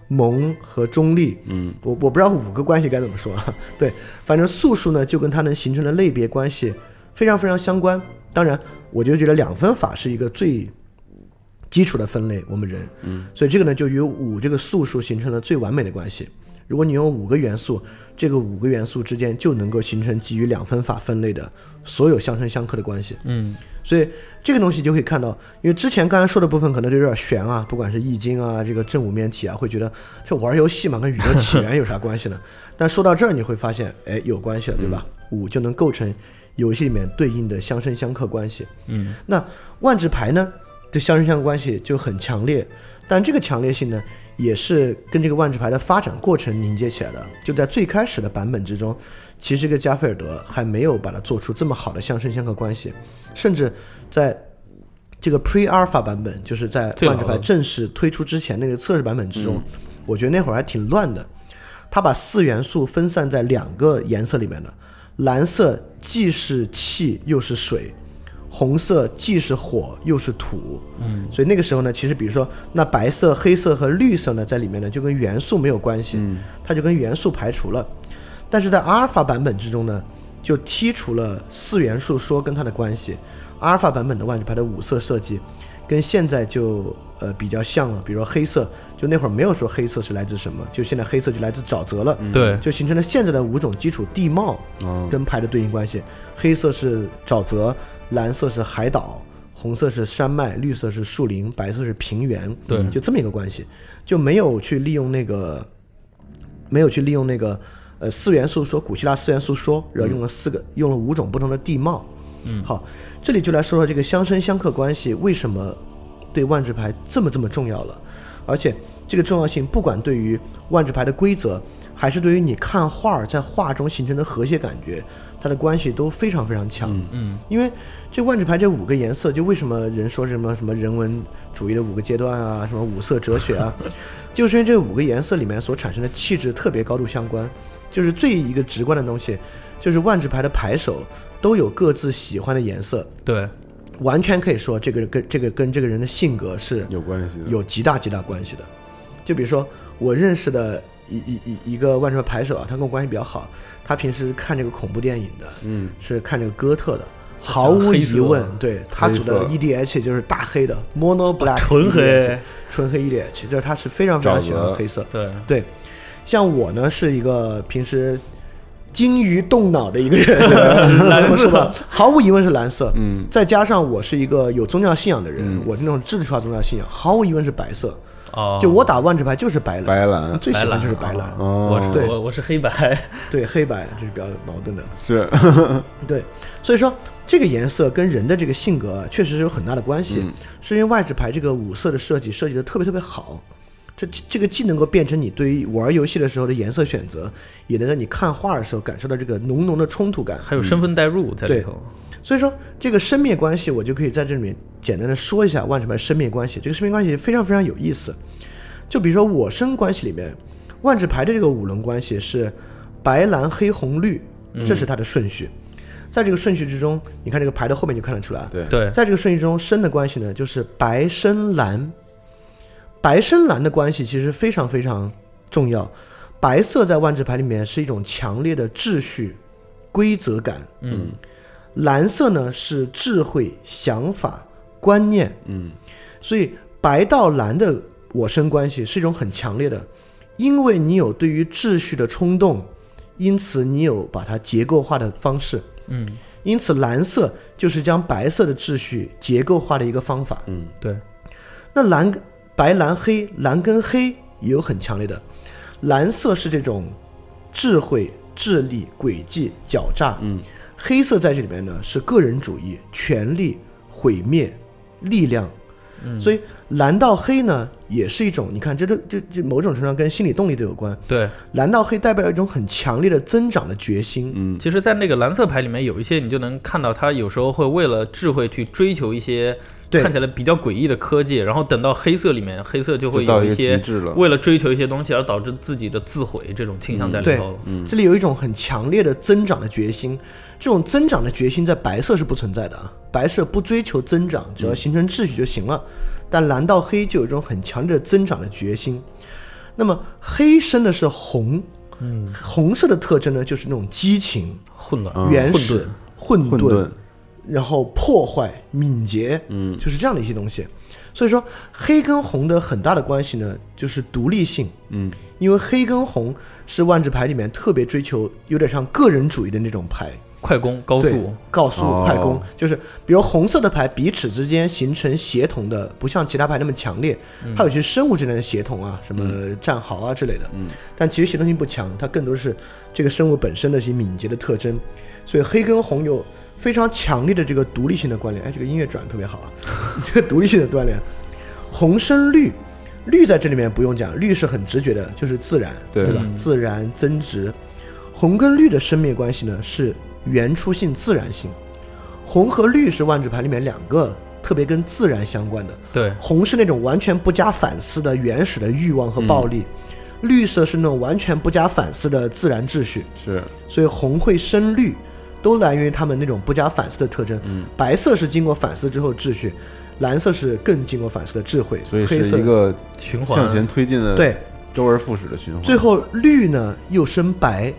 盟和中立。嗯我我不知道五个关系该怎么说啊。对，反正素数呢就跟它能形成的类别关系非常非常相关。当然，我就觉得两分法是一个最基础的分类，我们人。嗯，所以这个呢就与五这个素数形成了最完美的关系。如果你用五个元素，这个五个元素之间就能够形成基于两分法分类的所有相生相克的关系。嗯所以这个东西就可以看到，因为之前刚才说的部分可能就有点悬啊，不管是易经啊，这个正五面体啊，会觉得这玩游戏嘛，跟宇宙起源有啥关系呢？但说到这儿，你会发现，哎，有关系了，对吧？五就能构成游戏里面对应的相生相克关系。嗯那万智牌呢这相生相克关系就很强烈，但这个强烈性呢，也是跟这个万智牌的发展过程凝结起来的。就在最开始的版本之中，其实这个加菲尔德还没有把它做出这么好的相生相克关系，甚至在这个 Pre Alpha 版本，就是在万智牌正式推出之前那个测试版本之中，我觉得那会儿还挺乱的。他把四元素分散在两个颜色里面的，蓝色既是气又是水，红色既是火又是土。嗯，所以那个时候呢，其实比如说那白色、黑色和绿色呢，在里面呢就跟元素没有关系，嗯它就跟元素排除了。但是在阿尔法版本之中呢，就剔除了四元素说跟它的关系。阿尔法版本的万智牌的五色设计，跟现在就呃比较像了。比如说黑色，就那会儿没有说黑色是来自什么，就现在黑色就来自沼泽了，对，就形成了现在的五种基础地貌哦跟牌的对应关系。黑色是沼泽，蓝色是海岛，红色是山脉，绿色是树林，白色是平原。对就这么一个关系，就没有去利用那个，没有去利用那个呃四元素说古希腊四元素说，然后用了四个、用了五种不同的地貌。嗯好，这里就来说说这个相生相克关系为什么对万智牌这么这么重要了，而且这个重要性不管对于万智牌的规则，还是对于你看画儿在画中形成的和谐感觉，它的关系都非常非常强。嗯嗯因为这万智牌这五个颜色，就为什么人说什么什么人文主义的五个阶段啊，什么五色哲学啊，就是因为这五个颜色里面所产生的气质特别高度相关。就是最一个直观的东西，就是万智牌的牌手都有各自喜欢的颜色，对，完全可以说这个跟这个跟这个人的性格是有关系的，有极大极大关系的。就比如说我认识的一一一一个万智牌牌手啊，他跟我关系比较好，他平时看这个恐怖电影的，嗯是看这个哥特的，毫无疑问，对他组的 EDH 就是大黑的 Mono Black，纯黑，纯黑 EDH，就是他是非常非常喜欢黑色。对，对，像我呢是一个平时精于动脑的一个人，蓝色？毫无疑问是蓝色。嗯再加上我是一个有宗教信仰的人，嗯我是那种制度化宗教信仰，毫无疑问是白色。哦，就我打万智牌就是白蓝，白蓝最喜欢就是白蓝。哦，我是对我我是黑白，对黑白这是比较矛盾的。是 对，所以说这个颜色跟人的这个性格啊，确实是有很大的关系。嗯是因为外置牌这个五色的设计设计的特别特别好，这这个既能够变成你对于玩游戏的时候的颜色选择，也能让你看画的时候感受到这个浓浓的冲突感。还有身份代入在里对头。所以说这个生灭关系，我就可以在这里面简单的说一下万智牌生灭关系。这个生灭关系非常非常有意思。就比如说我生关系里面，万智牌的这个五轮关系是白蓝黑红绿，这是它的顺序。在这个顺序之中，你看这个牌的后面就看得出来，对对，在这个顺序中，生的关系呢就是白深蓝。白深蓝的关系其实非常非常重要。白色在万智牌里面是一种强烈的秩序、规则感，嗯蓝色呢是智慧、想法、观念，嗯所以白到蓝的我生关系是一种很强烈的，因为你有对于秩序的冲动，因此你有把它结构化的方式。嗯因此蓝色就是将白色的秩序结构化的一个方法。嗯对，那蓝、白、蓝、黑，蓝跟黑也有很强烈的。蓝色是这种智慧、智力、诡计、狡诈，嗯，黑色在这里面呢是个人主义、权力、毁灭、力量。嗯所以蓝到黑呢，也是一种，你看，这都这这某种程度上跟心理动力都有关。对，蓝到黑代表一种很强烈的增长的决心。嗯其实，在那个蓝色牌里面有一些，你就能看到他有时候会为了智慧去追求一些看起来比较诡异的科技，然后等到黑色里面，黑色就会有一些为了追求一些东西而导致自己的自毁这种倾向在里对头了。嗯这里有一种很强烈的增长的决心，这种增长的决心在白色是不存在的啊，白色不追求增长，只要形成秩序就行了。但蓝到黑就有一种很强烈的增长的决心。那么黑生的是红，嗯，红色的特征呢就是那种激情、混乱、嗯原始、混混沌然后破坏、敏捷，嗯就是这样的一些东西。所以说，黑跟红的很大的关系呢，就是独立性。嗯因为黑跟红是万智牌里面特别追求，有点像个人主义的那种牌，快攻、高速，高速、哦。快攻，就是比如红色的牌彼此之间形成协同的，不像其他牌那么强烈，它有些生物之间的协同啊，什么战壕啊之类的，嗯。但其实协同性不强，它更多是这个生物本身的一些敏捷的特征，所以黑跟红有非常强烈的这个独立性的关联。哎，这个音乐转得特别好啊，这个独立性的关联。红生绿，绿在这里面不用讲，绿是很直觉的，就是自然，对吧？嗯。自然增值。红跟绿的生灭关系呢是原初性、自然性。红和绿是万智牌里面两个特别跟自然相关的。对，红是那种完全不加反思的原始的欲望和暴力，绿色是那种完全不加反思的自然秩序。是所以红会生绿，都来源于他们那种不加反思的特征。嗯白色是经过反思之后秩序，蓝色是更经过反思的智慧。所以是一个循环向前推进的对。周而复始的循环。最后绿呢又生白，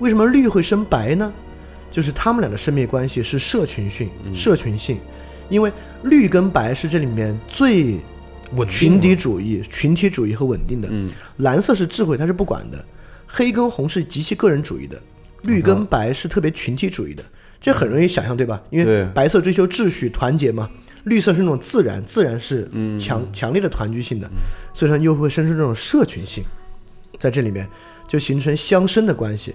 为什么绿会生白呢？就是他们俩的生灭关系是社群性，嗯。社群性，因为绿跟白是这里面最群体主义、群体主义和稳定的。嗯。蓝色是智慧，它是不管的；黑跟红是极其个人主义的，绿跟白是特别群体主义的。这很容易想象，对吧？因为白色追求秩序、团结嘛，绿色是那种自然，自然是嗯。强、强烈的团聚性的，所以说又会生出这种社群性，在这里面就形成相生的关系。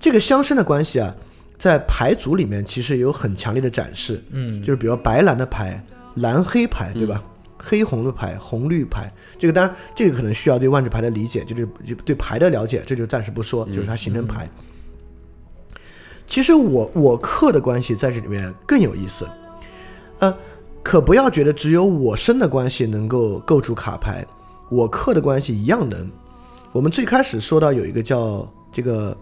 这个相生的关系啊，在牌组里面其实有很强烈的展示。嗯，就是比如白蓝的牌、蓝黑牌，对吧？黑红的牌、红绿牌，这个当然这个可能需要对万智牌的理解，就是就对牌的了解，这就暂时不说，就是它形成牌。其实我我克的关系在这里面更有意思，呃，可不要觉得只有我生的关系能够构筑卡牌，我克的关系一样能。我们最开始说到有一个叫这个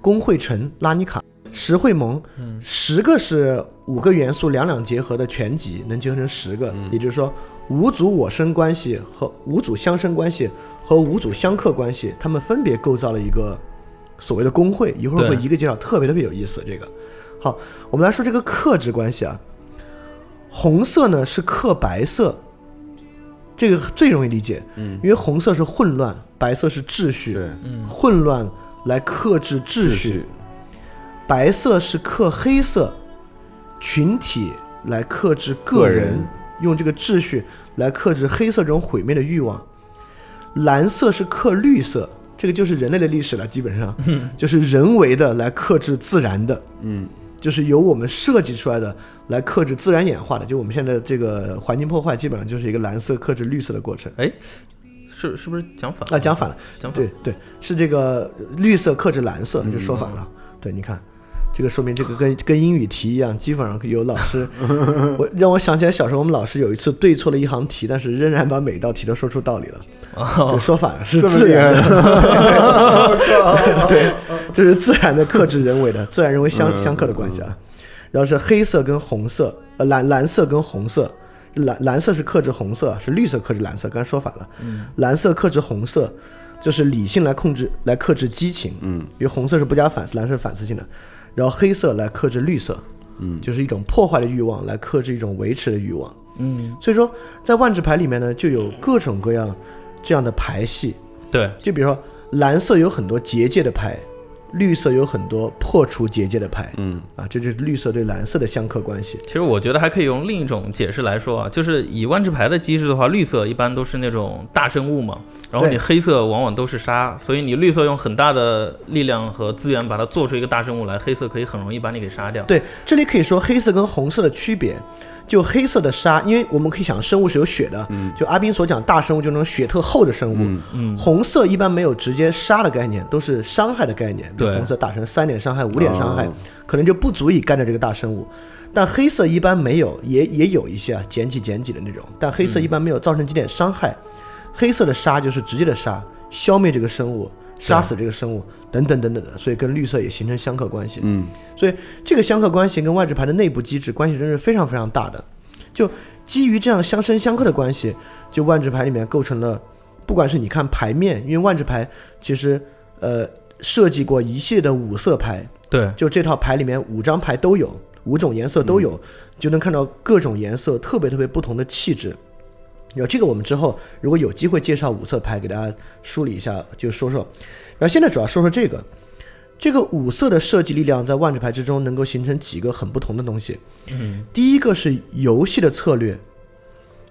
工会城拉尼卡十会盟，十个是五个元素两两结合的全集，能结合成十个，也就是说五组我生关系和五组相生关系和五组相克关系，他们分别构造了一个所谓的工会，一会儿会一个介绍，特别特别有意思。这个。好，我们来说这个克制关系啊，红色呢是克白色，这个最容易理解，嗯。因为红色是混乱，白色是秩序，对。混乱来克制秩序，秩序白色是克黑色，群体来克制个个人，用这个秩序来克制黑色这种毁灭的欲望。蓝色是克绿色，这个就是人类的历史了，基本上 就是人为的来克制自然的，嗯就是由我们设计出来的来克制自然演化的。就我们现在这个环境破坏，基本上就是一个蓝色克制绿色的过程。哎，是是不是讲反了？啊，讲反了，讲反对对，是这个绿色克制蓝色，就说反了。对，你看，这个说明这个跟跟英语题一样，基本上有老师，我让我想起来小时候我们老师有一次对错了一行题，但是仍然把每道题都说出道理了。就说反了，是自然的，对，这是自然的克制人为的，自然人为相嗯相克的关系啊。然后是黑色跟红色，呃蓝蓝色跟红色，蓝蓝色是克制红色，是绿色克制蓝色，刚才说反了。蓝色克制红色，就是理性来控制来克制激情，嗯因为红色是不加反思，蓝色是反思性的。然后黑色来克制绿色，嗯就是一种破坏的欲望来克制一种维持的欲望。嗯，所以说，在万智牌里面呢，就有各种各样这样的牌系。对，就比如说蓝色有很多结界的牌，绿色有很多破除结界的牌嗯啊，这就是绿色对蓝色的相克关系。其实我觉得还可以用另一种解释来说啊，就是以万智牌的机制的话，绿色一般都是那种大生物嘛，然后你黑色往往都是杀，所以你绿色用很大的力量和资源把它做出一个大生物来，黑色可以很容易把你给杀掉。对，这里可以说黑色跟红色的区别。就黑色的沙，因为我们可以想生物是有血的，就阿斌所讲大生物就那种血特厚的生物，嗯红色一般没有直接杀的概念，都是伤害的概念。比红色打成三点伤害、五点伤害，哦可能就不足以干掉这个大生物。但黑色一般没有，也也有一些啊，减几减几的那种，但黑色一般没有造成几点伤害。黑色的杀就是直接的杀，消灭这个生物，杀死这个生物，等等等等的，所以跟绿色也形成相克关系。嗯所以这个相克关系跟万智牌的内部机制关系真是非常非常大的。就基于这样相生相克的关系，就万智牌里面构成了，不管是你看牌面，因为万智牌其实呃设计过一系列的五色牌，对，就这套牌里面五张牌都有，五种颜色都有，就能看到各种颜色特别特别不同的气质。有这个我们之后如果有机会介绍五色牌，给大家梳理一下，就说说。然后现在主要说说这个，这个五色的设计力量在万智牌之中能够形成几个很不同的东西。嗯，第一个是游戏的策略，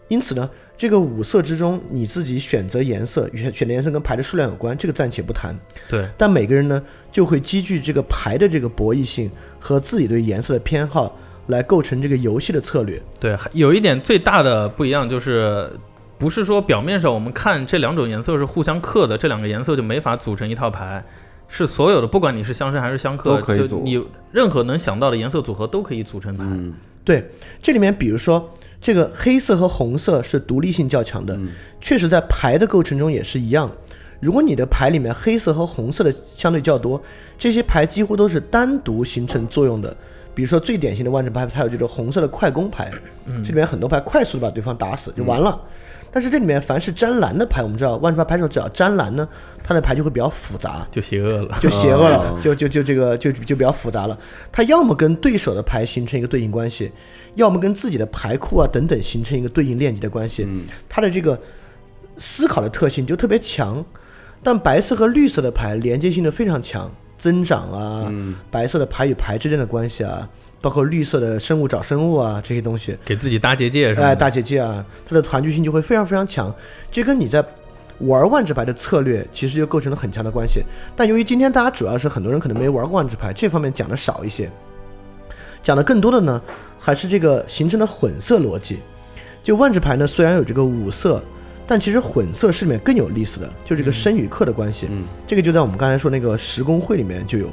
因此呢，这个五色之中你自己选择颜色，选选的颜色跟牌的数量有关，这个暂且不谈。对，但每个人呢，就会积聚这个牌的这个博弈性和自己对颜色的偏好，来构成这个游戏的策略。对，还有一点最大的不一样就是，不是说表面上我们看这两种颜色是互相克的，这两个颜色就没法组成一套牌。是所有的，不管你是相生还是相克，都可以组就你任何能想到的颜色组合都可以组成牌。嗯对，这里面比如说这个黑色和红色是独立性较强的，确实在牌的构成中也是一样。如果你的牌里面黑色和红色的相对较多，这些牌几乎都是单独形成作用的。比如说最典型的万智牌，它有这个红色的快攻牌，这里面很多牌快速的把对方打死就完了。但是这里面凡是沾蓝的牌，我们知道万智牌牌手只要沾蓝呢，他的牌就会比较复杂。就邪恶了。就邪恶了哦，就就就这个就就比较复杂了。他要么跟对手的牌形成一个对应关系，要么跟自己的牌库啊等等形成一个对应链接的关系。他的这个思考的特性就特别强。但白色和绿色的牌连接性的非常强，增长啊，白色的牌与牌之间的关系啊，包括绿色的生物找生物啊这些东西，给自己搭结界是吧？哎，搭结界啊，它的团聚性就会非常非常强，这跟你在玩万智牌的策略其实就构成了很强的关系。但由于今天大家主要是很多人可能没玩过万智牌，这方面讲的少一些，讲的更多的呢还是这个形成的混色逻辑。就万智牌呢，虽然有这个五色，但其实混色是里面更有意思的，就这个生与克的关系。嗯这个就在我们刚才说那个十工会里面就有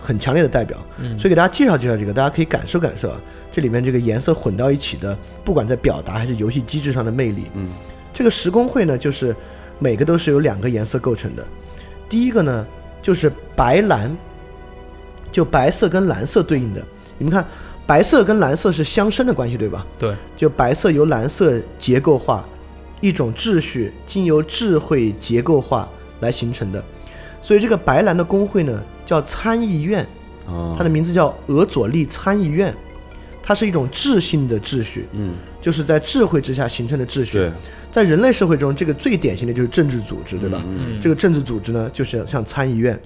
很强烈的代表。嗯所以给大家介绍介绍这个，大家可以感受感受啊，这里面这个颜色混到一起的，不管在表达还是游戏机制上的魅力。嗯，这个十工会呢，就是每个都是由两个颜色构成的。第一个呢，就是白蓝，就白色跟蓝色对应的。你们看，白色跟蓝色是相生的关系，对吧？对，就白色由蓝色结构化，一种秩序经由智慧结构化来形成的。所以这个白兰的工会呢，叫参议院，哦，它的名字叫俄佐利参议院，它是一种智性的秩序，嗯就是在智慧之下形成的秩序。对，在人类社会中，这个最典型的就是政治组织，对吧？嗯这个政治组织呢，就是像参议院，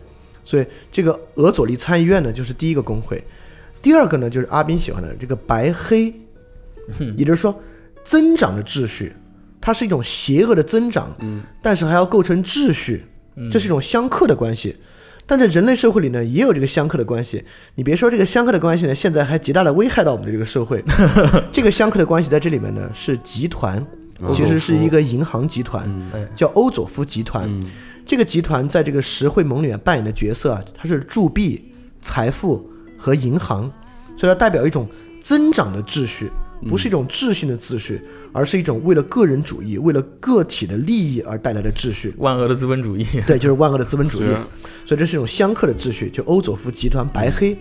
所以这个俄佐利参议院呢，就是第一个工会。第二个呢，就是阿斌喜欢的这个白黑，也就是说增长的秩序，它是一种邪恶的增长，嗯，但是还要构成秩序，这是一种相克的关系。但在人类社会里呢，也有这个相克的关系。你别说这个相克的关系呢，现在还极大的危害到我们的这个社会。这个相克的关系在这里面呢，是集团，其实是一个银行集团，哎叫欧佐夫集团。这个集团在这个实惠盟里面扮演的角色啊，它是铸币、财富和银行，所以它代表一种增长的秩序，不是一种秩性的秩序，而是一种为了个人主义、为了个体的利益而带来的秩序。万恶的资本主义。对，就是万恶的资本主义。所以这是一种相克的秩序，就欧佐夫集团白黑。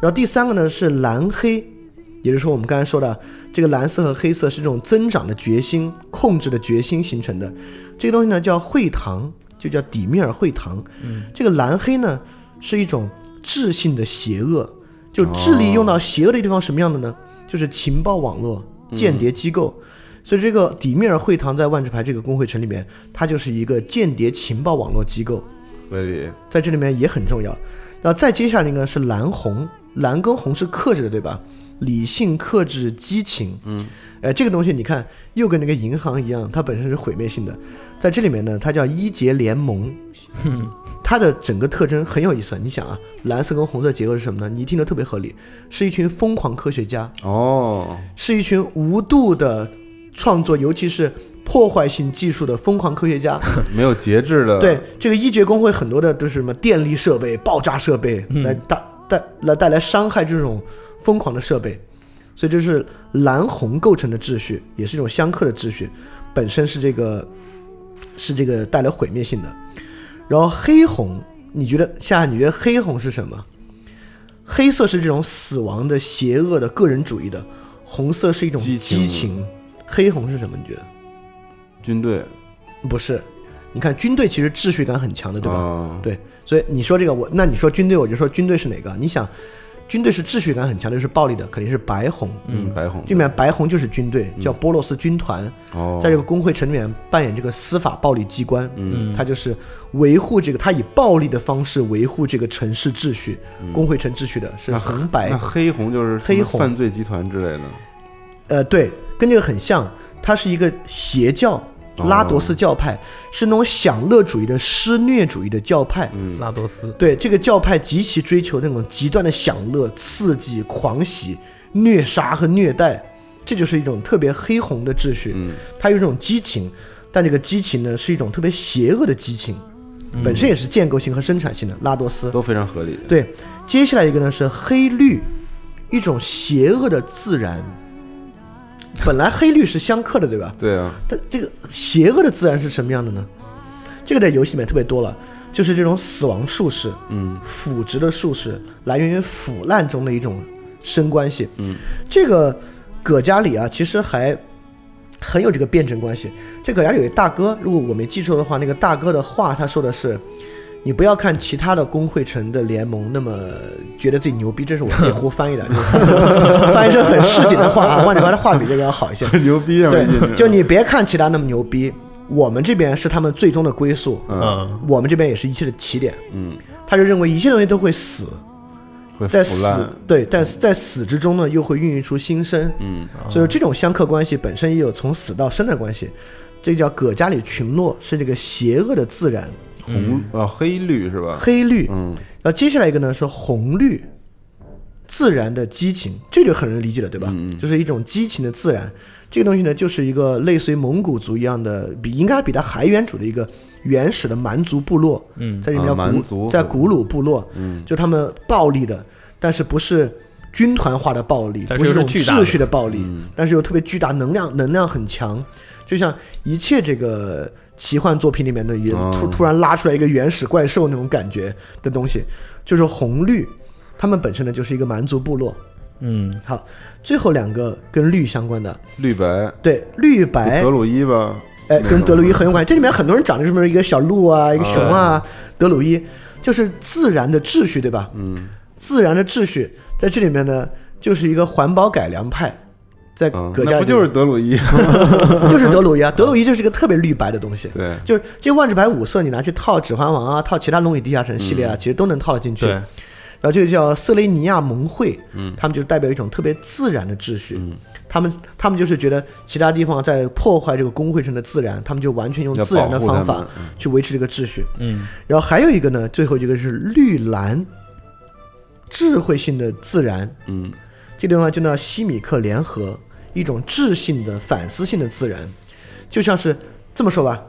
然后第三个呢是蓝黑，也就是说我们刚才说的这个蓝色和黑色是这种增长的决心、控制的决心形成的。这个东西呢叫会堂，就叫底米尔会堂。嗯，这个蓝黑呢是一种智性的邪恶，就智力用到邪恶的地方什么样的呢？就是情报网络、间谍机构。所以这个底密尔会堂在万智牌这个工会城里面，它就是一个间谍情报网络机构。在这里面也很重要。那再接下来呢是蓝红，蓝跟红是克制的，对吧？理性克制激情，嗯，哎，这个东西你看又跟那个银行一样，它本身是毁灭性的。在这里面呢，它叫一结联盟，它的整个特征很有意思。你想啊，蓝色跟红色结合是什么呢？你一听得特别合理，是一群疯狂科学家，哦，是一群无度的创作，尤其是破坏性技术的疯狂科学家。没有节制的，对，这个一绝工会很多的都是什么电力设备、爆炸设备来带带来带来伤害这种疯狂的设备，所以这是蓝红构成的秩序，也是一种相克的秩序，本身是这个是这个带来毁灭性的。然后黑红，你觉得夏夏，你觉得黑红是什么？黑色是这种死亡的、邪恶的、个人主义的，红色是一种激情激情。黑红是什么？你觉得？军队，不是，你看军队其实秩序感很强的，对吧？哦对，所以你说这个我，那你说军队，我就说军队是哪个？你想，军队是秩序感很强的，就是暴力的，肯定是白红。嗯，白红这里面白红就是军队，叫波洛斯军团，哦，在这个工会城里面扮演这个司法暴力机关。嗯他就是维护这个，他以暴力的方式维护这个城市秩序、工会城秩序的，是红白那黑红就是什么黑红犯罪集团之类的，呃，对，跟这个很像，它是一个邪教，拉多斯教派，是那种享乐主义的施虐主义的教派。嗯拉多斯，对这个教派极其追求那种极端的享乐、刺激、狂喜、虐杀和虐待，这就是一种特别黑红的秩序。嗯它有一种激情，但这个激情呢是一种特别邪恶的激情，本身也是建构性和生产性的。拉多斯都非常合理。对，接下来一个呢是黑绿，一种邪恶的自然。本来黑绿是相克的，对吧？对啊，但这个邪恶的自然是什么样的呢？这个在游戏里面特别多了，就是这种死亡术士、嗯腐殖的术士，来源于腐烂中的一种生关系。嗯，这个葛加里啊，其实还很有这个辩证关系。这葛加里有一大哥，如果我没记错的话，那个大哥的话他说的是。你不要看其他的工会城的联盟那么觉得自己牛逼，这是我自己胡翻译的，翻译成很市井的话啊。万里白的话比这个要好一些。牛逼上对就你别看其他那么牛逼，我们这边是他们最终的归宿，嗯嗯，我们这边也是一切的起点。嗯，他就认为一切东西都会死，会在死腐烂，对，但是在死之中呢，又会孕育出新生。嗯所以这种相克关系本身也有从死到生的关系，这个叫葛加里群落，是这个邪恶的自然。红啊黑绿是吧？黑绿，嗯。然后接下来一个呢是红绿，自然的激情，这就很容易理解了，对吧？就是一种激情的自然。这个东西呢，就是一个类似于蒙古族一样的，比应该比它还原主的一个原始的蛮族部落。嗯。在里面啊蛮叫族古，在古鲁部落，嗯。就他们暴力的，但是不是军团化的暴力，但是不是这种是巨大的。秩序的暴力，嗯。但是又特别巨大，能量能量很强，就像一切这个奇幻作品里面的也哦突突然拉出来一个原始怪兽那种感觉的东西，就是红绿，他们本身呢就是一个蛮族部落。嗯，好，最后两个跟绿相关的，绿白。对绿白。德，鲁伊吧？哎，跟德鲁伊很有关。系。这里面很多人长得是不是一个小鹿啊，一个熊啊，德鲁伊。就是自然的秩序，对吧？嗯。自然的秩序在这里面呢，就是一个环保改良派，在嗯，葛加里那不就是德鲁伊？就是德鲁伊啊？德鲁伊就是一个特别绿白的东西。对，就是这万智牌五色，你拿去套《指环王》啊，套其他《龙与地下城》系列啊，其实都能套得进去。对，然后这个叫瑟雷尼亚盟会，嗯他们就代表一种特别自然的秩序。嗯他们他们就是觉得其他地方在破坏这个工会城的自然，他们就完全用自然的方法嗯去维持这个秩序。嗯然后还有一个呢，最后一个是绿蓝，智慧性的自然。嗯这个地方就叫西米克联合，一种智性的反思性的自然，就像是这么说吧，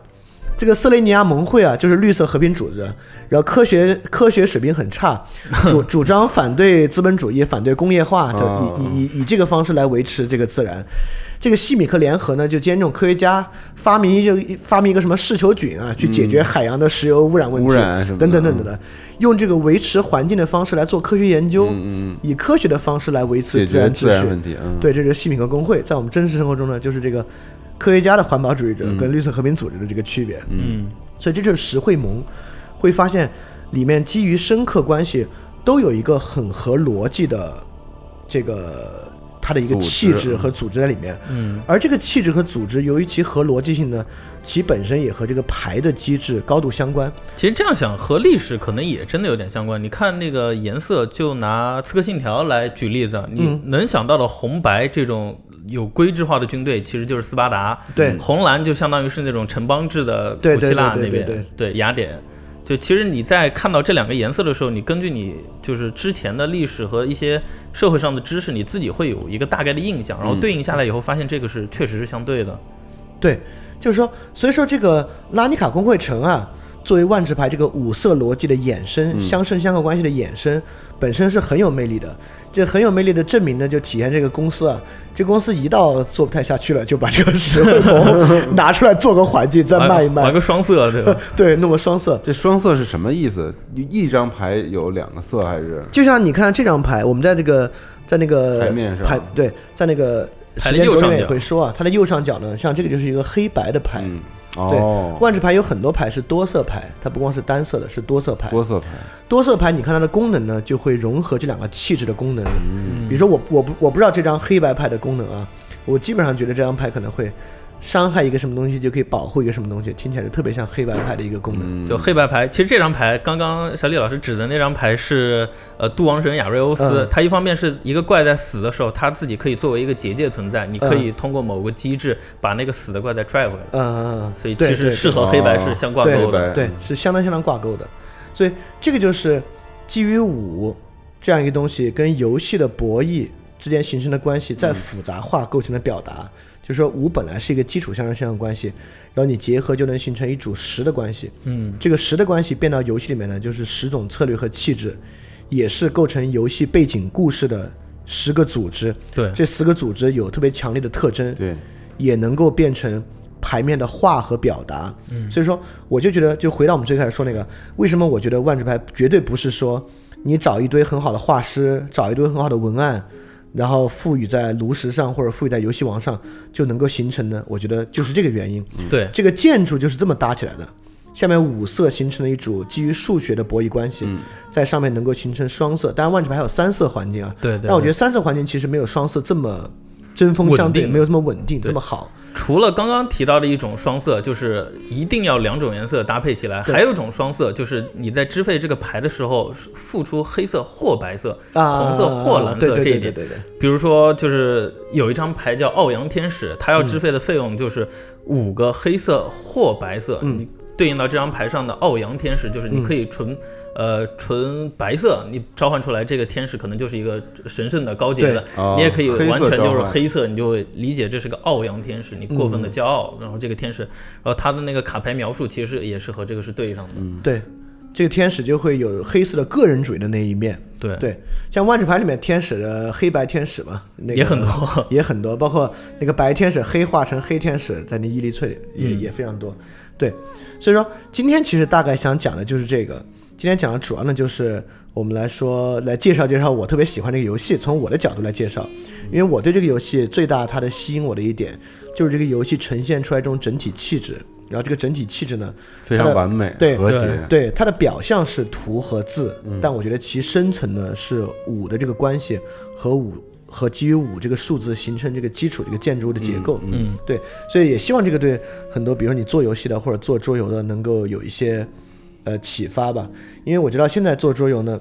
这个瑟雷尼亚盟会啊，就是绿色和平组织，然后科学科学水平很差，主 主张反对资本主义、反对工业化以以以以这个方式来维持这个自然。这个西米克联合呢，就兼这种科学家发明一个发明一个什么噬球菌啊，去解决海洋的石油污染问题，污染什么的。等等等等的，用这个维持环境的方式来做科学研究，以科学的方式来维持自然秩序。对，这是西米克工会，在我们真实生活中呢，就是这个科学家的环保主义者跟绿色和平组织的这个区别。嗯。嗯所以这就是实惠盟，会发现里面基于深刻关系都有一个很合逻辑的这个它的一个气质和组织在里面。嗯，而这个气质和组织，由于其合逻辑性呢，其本身也和这个牌的机制高度相关。其实这样想和历史可能也真的有点相关。你看那个颜色，就拿《刺客信条》来举例子，你嗯能想到的红白这种有规制化的军队，其实就是斯巴达。对红蓝就相当于是那种城邦制的古希腊对那边，对对对雅典。就其实你在看到这两个颜色的时候，你根据你就是之前的历史和一些社会上的知识，你自己会有一个大概的印象，然后嗯对应下来以后，发现这个是确实是相对的。对，就是说，所以说这个拉尼卡工会城啊，作为万智牌这个五色逻辑的衍生，相生相克关系的衍生，本身是很有魅力的。这很有魅力的证明呢，就体现这个公司啊，这公司一到做不太下去了，就把这个石灰红拿出来做个环境，再卖一卖玩玩，个双色，对吧？对，弄个双色。这双色是什么意思？一张牌有两个色还是？就像你看这张牌，我们在这个在那个牌面上牌对，在那个牌时间轴里面也的右上角会说啊，它的右上角呢，像这个就是一个黑白的牌。嗯，对哦，，万智牌有很多牌是多色牌，它不光是单色的，是多色牌。多色牌，多色牌，你看它的功能呢，就会融合这两个气质的功能。嗯比如说我我不我不知道这张黑白牌的功能啊，我基本上觉得这张牌可能会伤害一个什么东西，就可以保护一个什么东西，听起来就特别像黑白牌的一个功能。嗯，就黑白牌，其实这张牌，刚刚小李老师指的那张牌是呃杜王神亚瑞欧斯。嗯，它一方面是一个怪在死的时候，他自己可以作为一个结界存在，你可嗯。以通过某个机制把那个死的怪再拽回来，嗯嗯嗯，所以其实是和黑白是相挂钩的。白。对，是相当相当挂钩的。所以这个就是基于五这样一个东西跟游戏的博弈之间形成的关系，再复杂化构成的表达。就是说五本来是一个基础相生相克关系，然后你结合就能形成一组十的关系。嗯，这个十的关系变到游戏里面呢，就是十种策略和气质，也是构成游戏背景故事的十个组织。对，这十个组织有特别强烈的特征，对，也能够变成牌面的画和表达。嗯，所以说我就觉得，就回到我们最开始说那个，为什么我觉得万智牌绝对不是说你找一堆很好的画师，找一堆很好的文案，然后赋予在炉石上或者赋予在游戏王上就能够形成呢？我觉得就是这个原因。对，这个建筑就是这么搭起来的。下面五色形成了一组基于数学的博弈关系，在上面能够形成双色。当然，万智牌还有三色环境啊，对对但我觉得三色环境其实没有双色这么针锋相对，没有这么稳定，这么好。除了刚刚提到的一种双色，就是一定要两种颜色搭配起来，对。还有一种双色，就是你在支配这个牌的时候付出黑色或白色、啊，红色或蓝色这一点。对对对。对，比如说，就是有一张牌叫傲阳天使，它要支配的费用就是五个黑色或白色，嗯。你对应到这张牌上的傲阳天使，就是你可以纯。呃，纯白色，你召唤出来这个天使可能就是一个神圣的高洁的，哦。你也可以完全就是黑色，你就会理解这是个傲阳天使，你过分的骄傲，然后这个天使，然后他的那个卡牌描述其实也是和这个是对上的，对，这个天使就会有黑色的个人主义的那一面。对，对，像万智牌里面天使的黑白天使嘛，那个、也很多，也很多，包括那个白天使黑化成黑天使，在那伊利翠里也、嗯也非常多。对，所以说今天其实大概想讲的就是这个。今天讲的主要呢就是我们来说来介绍介绍我特别喜欢这个游戏，从我的角度来介绍，因为我对这个游戏最大它的吸引我的一点就是这个游戏呈现出来这种整体气质，然后这个整体气质呢，非常完美，对和谐，对它的表象是图和字，但我觉得其深层呢是五的这个关系和五和基于五这个数字形成这个基础这个建筑物的结构。嗯，对，所以也希望这个对很多，比如说你做游戏的或者做桌游的，能够有一些呃启发吧。因为我知道现在做桌游呢，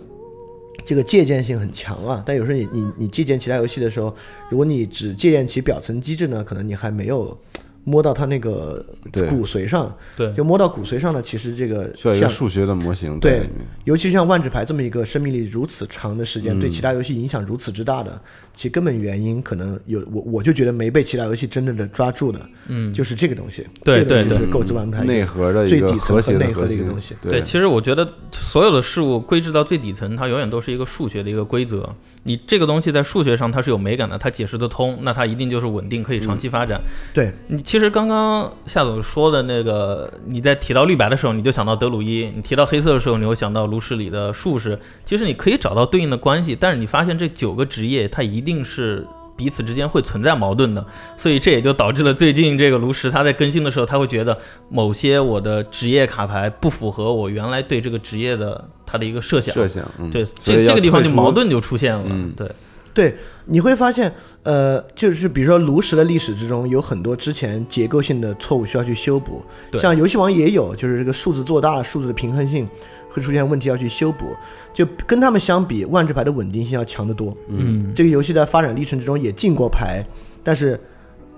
这个借鉴性很强啊，但有时候你你你借鉴其他游戏的时候，如果你只借鉴其表层机制呢，可能你还没有摸到它那个骨髓上。对，就摸到骨髓上呢，其实这个需要一个像数学的模型对。尤其像万智牌这么一个生命力如此长的时间，嗯对其他游戏影响如此之大的，其根本原因可能有我我就觉得没被其他游戏真正的抓住的，嗯，就是这个东西。对对是构筑万智牌内核的一个最底层和内核的一个东西。对，其实我觉得所有的事物归置到最底层，它永远都是一个数学的一个规则。你这个东西在数学上它是有美感的，它解释得通，那它一定就是稳定，可以长期发展。对，你其实刚刚夏总说的那个，你在提到绿白的时候，你就想到德鲁伊；你提到黑色的时候，你会想到炉石里的术士。其实你可以找到对应的关系，但是你发现这九个职业它一定是。彼此之间会存在矛盾的，所以这也就导致了最近这个炉石它在更新的时候，他会觉得某些我的职业卡牌不符合我原来对这个职业的它的一个设想。设想，嗯，对，这这个地方就矛盾就出现了。嗯对，对，你会发现，呃，就是比如说炉石的历史之中，有很多之前结构性的错误需要去修补，像游戏王也有，就是这个数字做大，数字的平衡性会出现问题要去修补，就跟他们相比，万智牌的稳定性要强得多。嗯，这个游戏在发展历程之中也进过牌，但是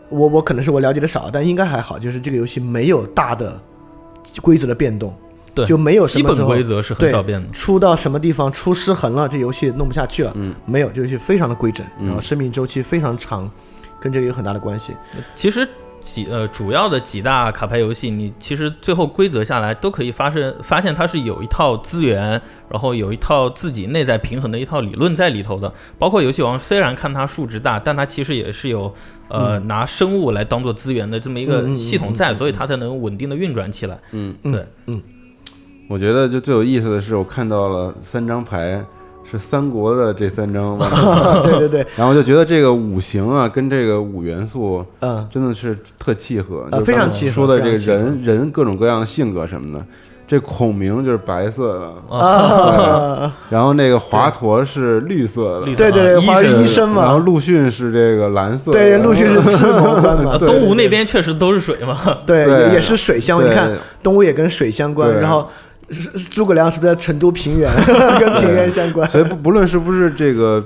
我我可能是我了解的少，但应该还好，就是这个游戏没有大的规则的变动，对，就没有什基本规则是很少变的。出到什么地方出失衡了，这游戏弄不下去了。嗯，没有，这游戏非常的规整，嗯然后生命周期非常长，跟这个有很大的关系。其实几呃主要的几大卡牌游戏，你其实最后规则下来都可以发生发现它是有一套资源，然后有一套自己内在平衡的一套理论在里头的。包括游戏王，虽然看它数值大，但它其实也是有呃、拿生物来当做资源的这么一个系统在，嗯嗯所以它才能稳定的运转起来。嗯，对嗯对，我觉得就最有意思的是，我看到了三张牌是三国的这三张 对对对，然后就觉得这个五行啊，跟这个五元素嗯，真的是特契合，呃就非常契合说的这个人人各种各样的性格什么的，这孔明就是白色的，啊，然后那个华佗是绿色的，对对对，啊华为医生。嘛。然后，陆逊是这个蓝色的，对，陆逊是赤魔关嘛呃，对东吴那边确实都是水嘛，对，对。也也是水相关。你看东吴也跟水相关，然后诸葛亮是不是在成都平原跟平原相关？所 以不不论是不是这个，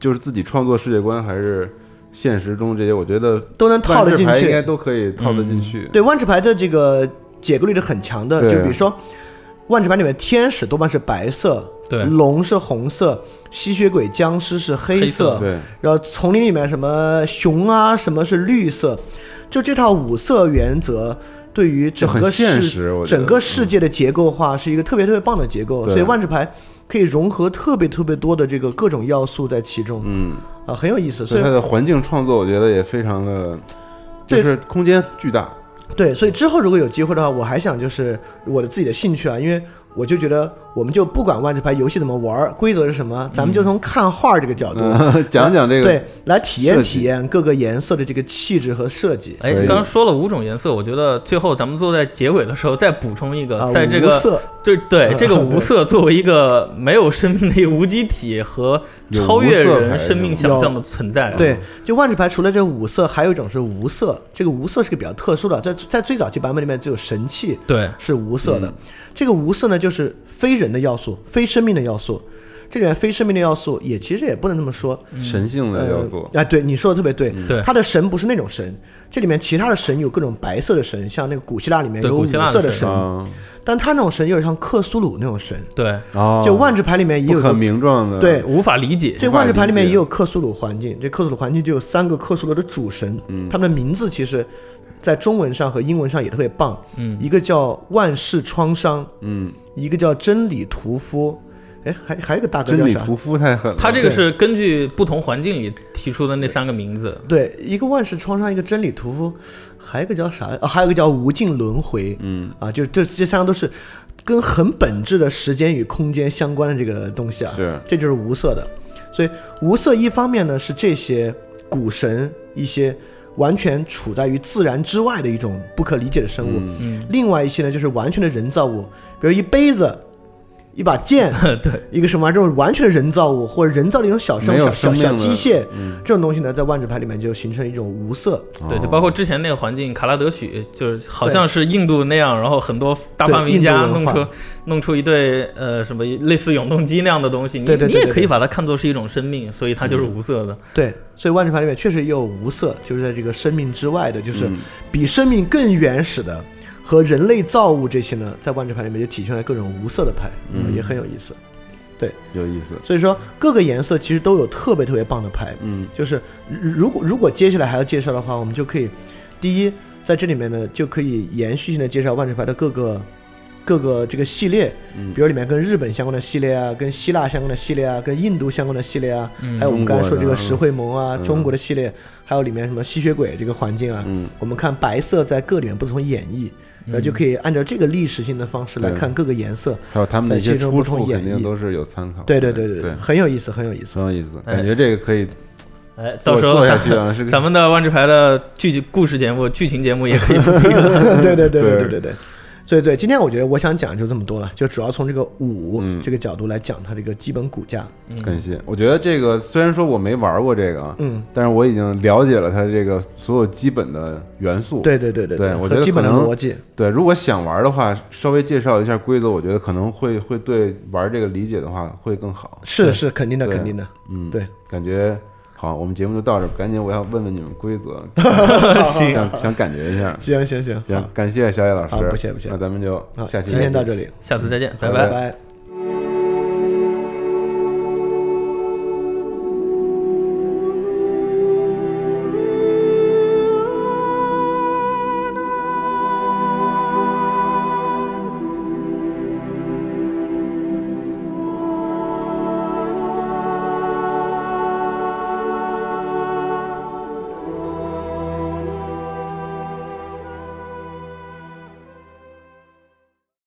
就是自己创作世界观，还是现实中这些，我觉得都能套得进去应该。都可以套得进去。对，万智牌的这个解构力是很强的，就比如说万智牌里面天使多半是白色，对龙是红色，吸血鬼、僵尸是黑黑色对，然后丛林里面什么熊啊，什么是绿色，就这套五色原则对于整个现世实整个世界的结构化是一个特别特别棒的结构，所以万智牌可以融合特别特别多的这个各种要素在其中嗯，啊，很有意思。所以它的环境创作，我觉得也非常的，就是空间巨大。对，所以之后如果有机会的话，我还想就是我的自己的兴趣啊，因为我就觉得我们就不管万智牌游戏怎么玩，规则是什么，咱们就从看画这个角度、嗯，讲讲这个，对来体验体验各个颜色的这个气质和设计。哎，刚刚说了五种颜色，我觉得最后咱们坐在结尾的时候再补充一个，啊，在这个无色。就 对这个无色作为一个没有生命的一个无机体和超越人生命想象的存在，对，就万智牌除了这五色，还有一种是无色。这个无色是个比较特殊的，在在最早期版本里面只有神器对。是无色的。这个无色呢，就是非人的要素，非生命的要素。这里面非生命的要素也其实也不能这么说，神性的要素，呃。啊，对，你说的特别对。对。他的神不是那种神，这里面其他的神有各种白色的神，像那个古希腊里面有五对古希腊的神色的神，啊，但他那种神有点像克苏鲁那种神。对，哦，就万智牌里面也有个名状的，对。无法理解，这万智牌里面也有克苏鲁环境，这克苏鲁环境就有三个克苏鲁的主神，嗯。他们的名字其实，在中文上和英文上也特别棒，嗯。一个叫万世创伤，嗯，一个叫真理屠夫，哎，还还有一个大哥叫啥？真理屠夫太狠了，他这个是根据不同环境里提出的那三个名字，对，一个万世创伤，一个真理屠夫，还有一个叫啥？哦，还有一个叫无尽轮回，嗯，啊，就这这三个都是跟很本质的时间与空间相关的这个东西啊，是。这就是无色的。所以无色一方面呢是这些古神一些完全处在于自然之外的一种不可理解的生物，嗯。嗯，另外一些呢就是完全的人造物，比如一杯子、一把剑、对，一个什么这种完全人造物或者人造的一种小生没有小小机械，嗯。这种东西呢在万智牌里面就形成一种无色。对，就哦包括之前那个环境，卡拉德许就是好像是印度那样，然后很多大发明家弄出弄出一对呃什么类似永动机那样的东西，你对对对你也可以把它看作是一种生命，所以它就是无色的。对，所以万智牌里面确实也有无色，就是在这个生命之外的，就是嗯。比生命更原始的和人类造物这些呢，在万智牌里面就体现了各种无色的牌，嗯。也很有意思。对。有意思，所以说各个颜色其实都有特别特别棒的牌，嗯。就是如如果如果接下来还要介绍的话，我们就可以第一在这里面呢就可以延续性的介绍万智牌的各个各个这个系列，嗯。比如里面跟日本相关的系列啊，跟希腊相关的系列啊，跟印度相关的系列啊，嗯。还有我们刚才说这个石会盟啊，嗯。中国的系列，还有里面什么吸血鬼这个环境啊，嗯。我们看白色在各里面不同演绎，然后就可以按照这个历史性的方式来看各个颜色，还有他们的一些出处，肯定都是有参考。对对对对对，很有意思，很有意思，很有意思，感觉这个可以。哎，到时候咱,们的万智牌的剧故事节目、剧情节目也可以做一个。对对对对对对。所以对，今天我觉得我想讲就这么多了，就主要从这个五嗯这个角度来讲它这个基本骨架。感谢。我觉得这个虽然说我没玩过这个，嗯，但是我已经了解了它这个所有基本的元素。对对对对对我觉得基本的可能逻辑。对，如果想玩的话，稍微介绍一下规则，我觉得可能会会对玩这个理解的话会更好。是是肯定的肯定的，嗯，对，感觉好，我们节目就到这儿，赶紧我要问问你们规则，想想感觉一下。行行行，行，感谢小野老师，不谢不谢。那咱们就，下期今天到这里，下次再见，拜拜。拜拜。